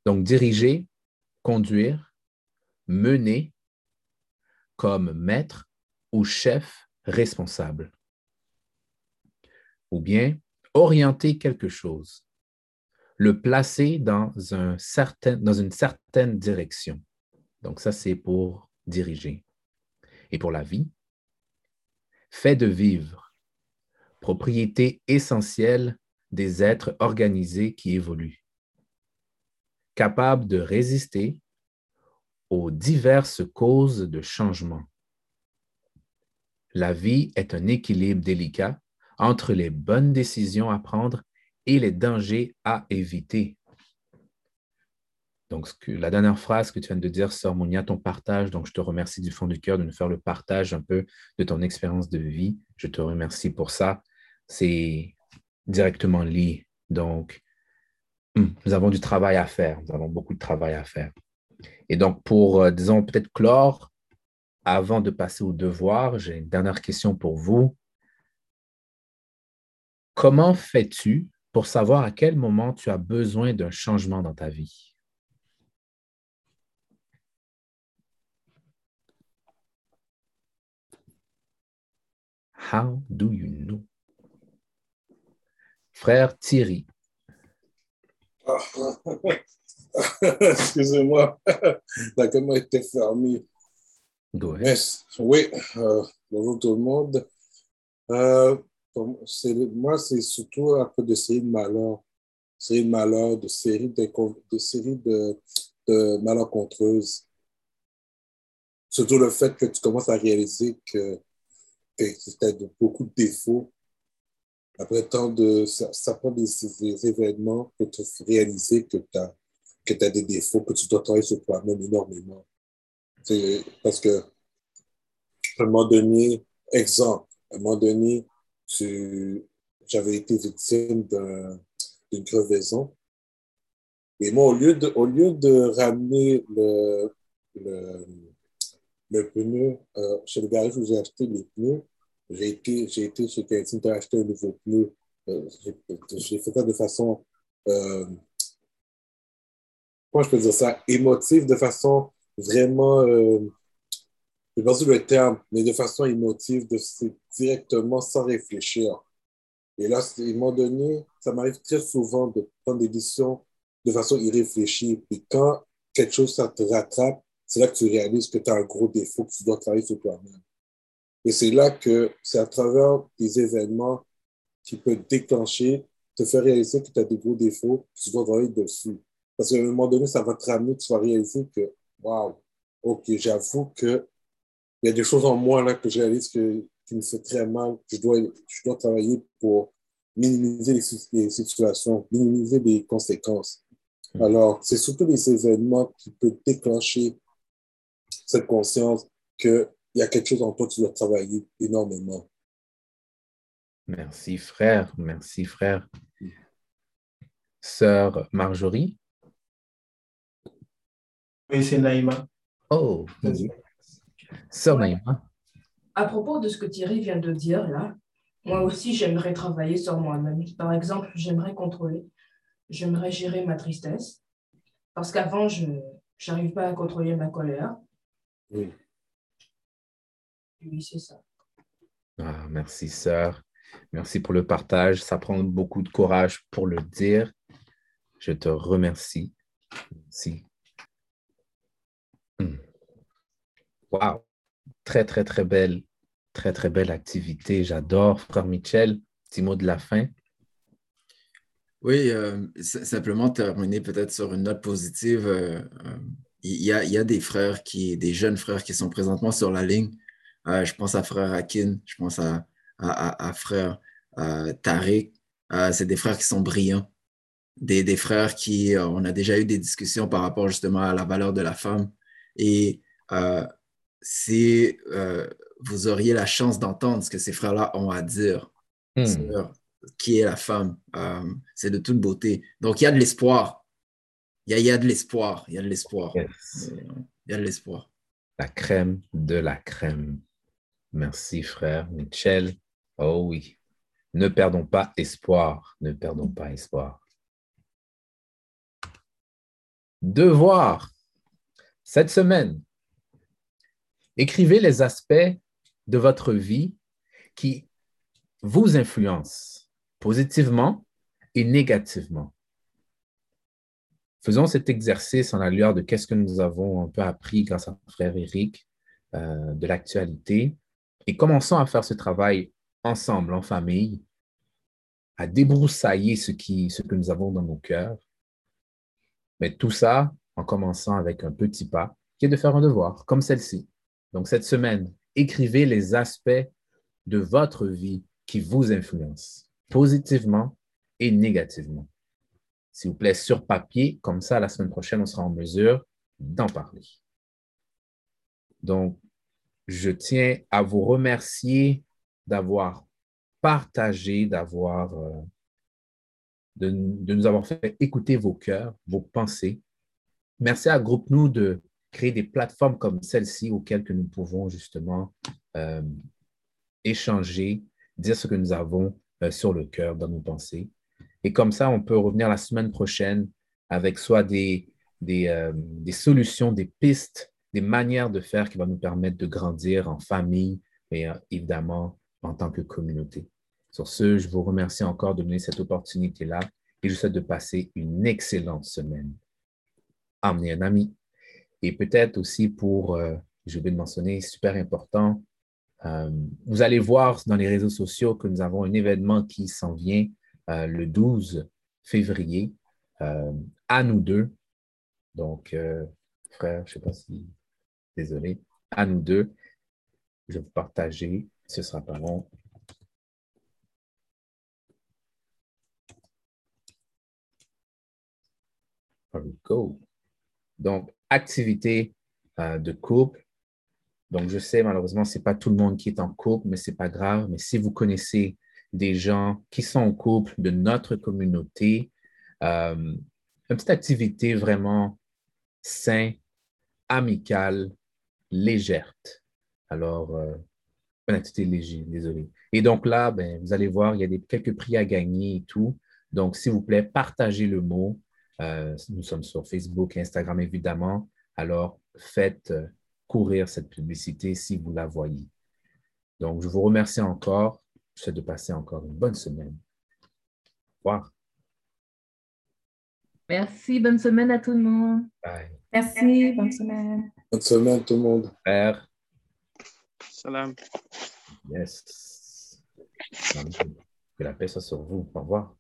S1: Donc, diriger, conduire, mener comme maître ou chef responsable. Ou bien orienter quelque chose, le placer dans, un certain, dans une certaine direction. Donc, ça, c'est pour diriger. Et pour la vie, fait de vivre, propriété essentielle des êtres organisés qui évoluent, capables de résister aux diverses causes de changement. La vie est un équilibre délicat entre les bonnes décisions à prendre et les dangers à éviter. Donc, la dernière phrase que tu viens de dire, Sœur Mounia, ton partage, donc je te remercie du fond du cœur de nous faire le partage un peu de ton expérience de vie. Je te remercie pour ça. C'est directement liés. Donc, hmm, nous avons du travail à faire. Nous avons beaucoup de travail à faire. Et donc, pour, euh, disons, peut-être clore, avant de passer au devoir, j'ai une dernière question pour vous. Comment fais-tu pour savoir à quel moment tu as besoin d'un changement dans ta vie? How do you know? Frère Thierry.
S11: Excusez-moi, la caméra était fermée. Oui, euh, bonjour tout le monde. Euh, moi, c'est surtout un peu de série de malheurs, série de malheurs, de série de, de, série de, de malencontreuses. Surtout le fait que tu commences à réaliser que, que tu as beaucoup de défauts. Après tant de. Ça, ça prend des, des, événements pour te réaliser que tu as, que as des défauts, que tu dois travailler sur toi-même énormément. Parce que, à un moment donné, exemple, à un moment donné, j'avais été victime d'une crevaison. Et moi, au lieu de, au lieu de ramener le, le, pneu euh, chez le garage où j'ai acheté les pneus, j'ai été, j'ai été chez quelqu'un qui a acheté un nouveau pneu. Euh, j'ai fait ça de façon, euh, comment je peux dire ça, émotive, de façon vraiment, euh, je sais pas le terme, mais de façon émotive, de, directement sans réfléchir. Et là, à un moment donné, ça m'arrive très souvent de prendre des décisions de façon irréfléchie. Puis quand quelque chose, ça te rattrape, c'est là que tu réalises que tu as un gros défaut, que tu dois travailler sur toi-même. Et c'est là que c'est à travers des événements qui peuvent déclencher, te faire réaliser que tu as des gros défauts, que tu dois travailler dessus. Parce qu'à un moment donné, ça va te ramener, tu vas réaliser que, waouh, OK, j'avoue que il y a des choses en moi là que je réalise que, qui me fait très mal. Je dois, je dois travailler pour minimiser les, situations, minimiser les conséquences. Hmm. Alors, c'est surtout les événements qui peuvent déclencher cette conscience qu'il y a quelque chose en toi, tu dois travailler énormément.
S1: Merci, frère. Merci, frère. Sœur Marjorie?
S3: Oui, c'est Naïma.
S1: Oh, Sœur Naïma.
S12: À propos de ce que Thierry vient de dire, là, moi aussi, j'aimerais travailler sur moi-même. Par exemple, j'aimerais contrôler, j'aimerais gérer ma tristesse, parce qu'avant, je n'arrive pas à contrôler ma colère. Oui. Oui, c'est ça.
S1: Ah, merci, sœur. Merci pour le partage. Ça prend beaucoup de courage pour le dire. Je te remercie. Merci. Hmm. Wow. Très, très, très belle, très, très belle activité. J'adore. Frère Michel, petit mot de la fin.
S4: Oui, euh, simplement terminer peut-être sur une note positive. Euh, euh, il y, a, des frères, qui, des jeunes frères qui sont présentement sur la ligne. je pense à frère Akin, je pense à, frère Tariq. C'est des frères qui sont brillants. Des, des frères qui, on a déjà eu des discussions par rapport justement à la valeur de la femme. Et si euh, vous auriez la chance d'entendre ce que ces frères-là ont à dire hmm. sur qui est la femme, euh, c'est de toute beauté. Donc, il y a de l'espoir. Il y a, de l'espoir. Il y a de l'espoir. Il y a de l'espoir.
S1: La crème de la crème. Merci, frère Michel. Oh oui. Ne perdons pas espoir. Ne perdons pas espoir. Devoir. Cette semaine, Écrivez les aspects de votre vie qui vous influencent positivement et négativement. Faisons cet exercice en la lueur de qu'est-ce que nous avons un peu appris grâce à frère Eric euh, de l'actualité et commençons à faire ce travail ensemble, en famille, à débroussailler ce, qui, ce que nous avons dans nos cœurs. Mais tout ça en commençant avec un petit pas qui est de faire un devoir, comme celle-ci. Donc, cette semaine, écrivez les aspects de votre vie qui vous influencent, positivement et négativement. S'il vous plaît, sur papier, comme ça, la semaine prochaine, on sera en mesure d'en parler. Donc, je tiens à vous remercier d'avoir partagé, d'avoir, euh, de, de, nous avoir fait écouter vos cœurs, vos pensées. Merci à Groupe Nous de créer des plateformes comme celle-ci auxquelles que nous pouvons justement euh, échanger, dire ce que nous avons euh, sur le cœur, dans nos pensées. Et comme ça, on peut revenir la semaine prochaine avec soit des, euh, solutions, des pistes, des manières de faire qui vont nous permettre de grandir en famille, et évidemment en tant que communauté. Sur ce, je vous remercie encore de donner cette opportunité-là et je vous souhaite de passer une excellente semaine. Amenez un ami et peut-être aussi pour euh, je vais le mentionner, super important. Euh, vous allez voir dans les réseaux sociaux que nous avons un événement qui s'en vient le 12 février à nous deux. Donc, frère, je ne sais pas si, désolé, à nous deux. Je vais vous partager, ce sera pas long. go. Donc, activité euh, de couple. Donc, je sais, malheureusement, ce n'est pas tout le monde qui est en couple, mais ce n'est pas grave. Mais si vous connaissez des gens qui sont en couple de notre communauté, euh, une petite activité vraiment saine, amicale, légère. Alors, euh, une activité légère, désolé. Et donc là, ben, vous allez voir, il y a des, quelques prix à gagner et tout. Donc, s'il vous plaît, partagez le mot. Euh, nous sommes sur Facebook et Instagram, évidemment. Alors, faites euh, courir cette publicité si vous la voyez. Donc, je vous remercie encore. Je souhaite de passer encore une bonne semaine. Au revoir.
S6: Merci. Bonne semaine à tout le monde.
S1: Bye.
S9: Merci. Bonne semaine.
S11: Bonne semaine, tout le monde.
S1: Père.
S10: Salam.
S1: Yes. Que la paix soit sur vous. Au revoir.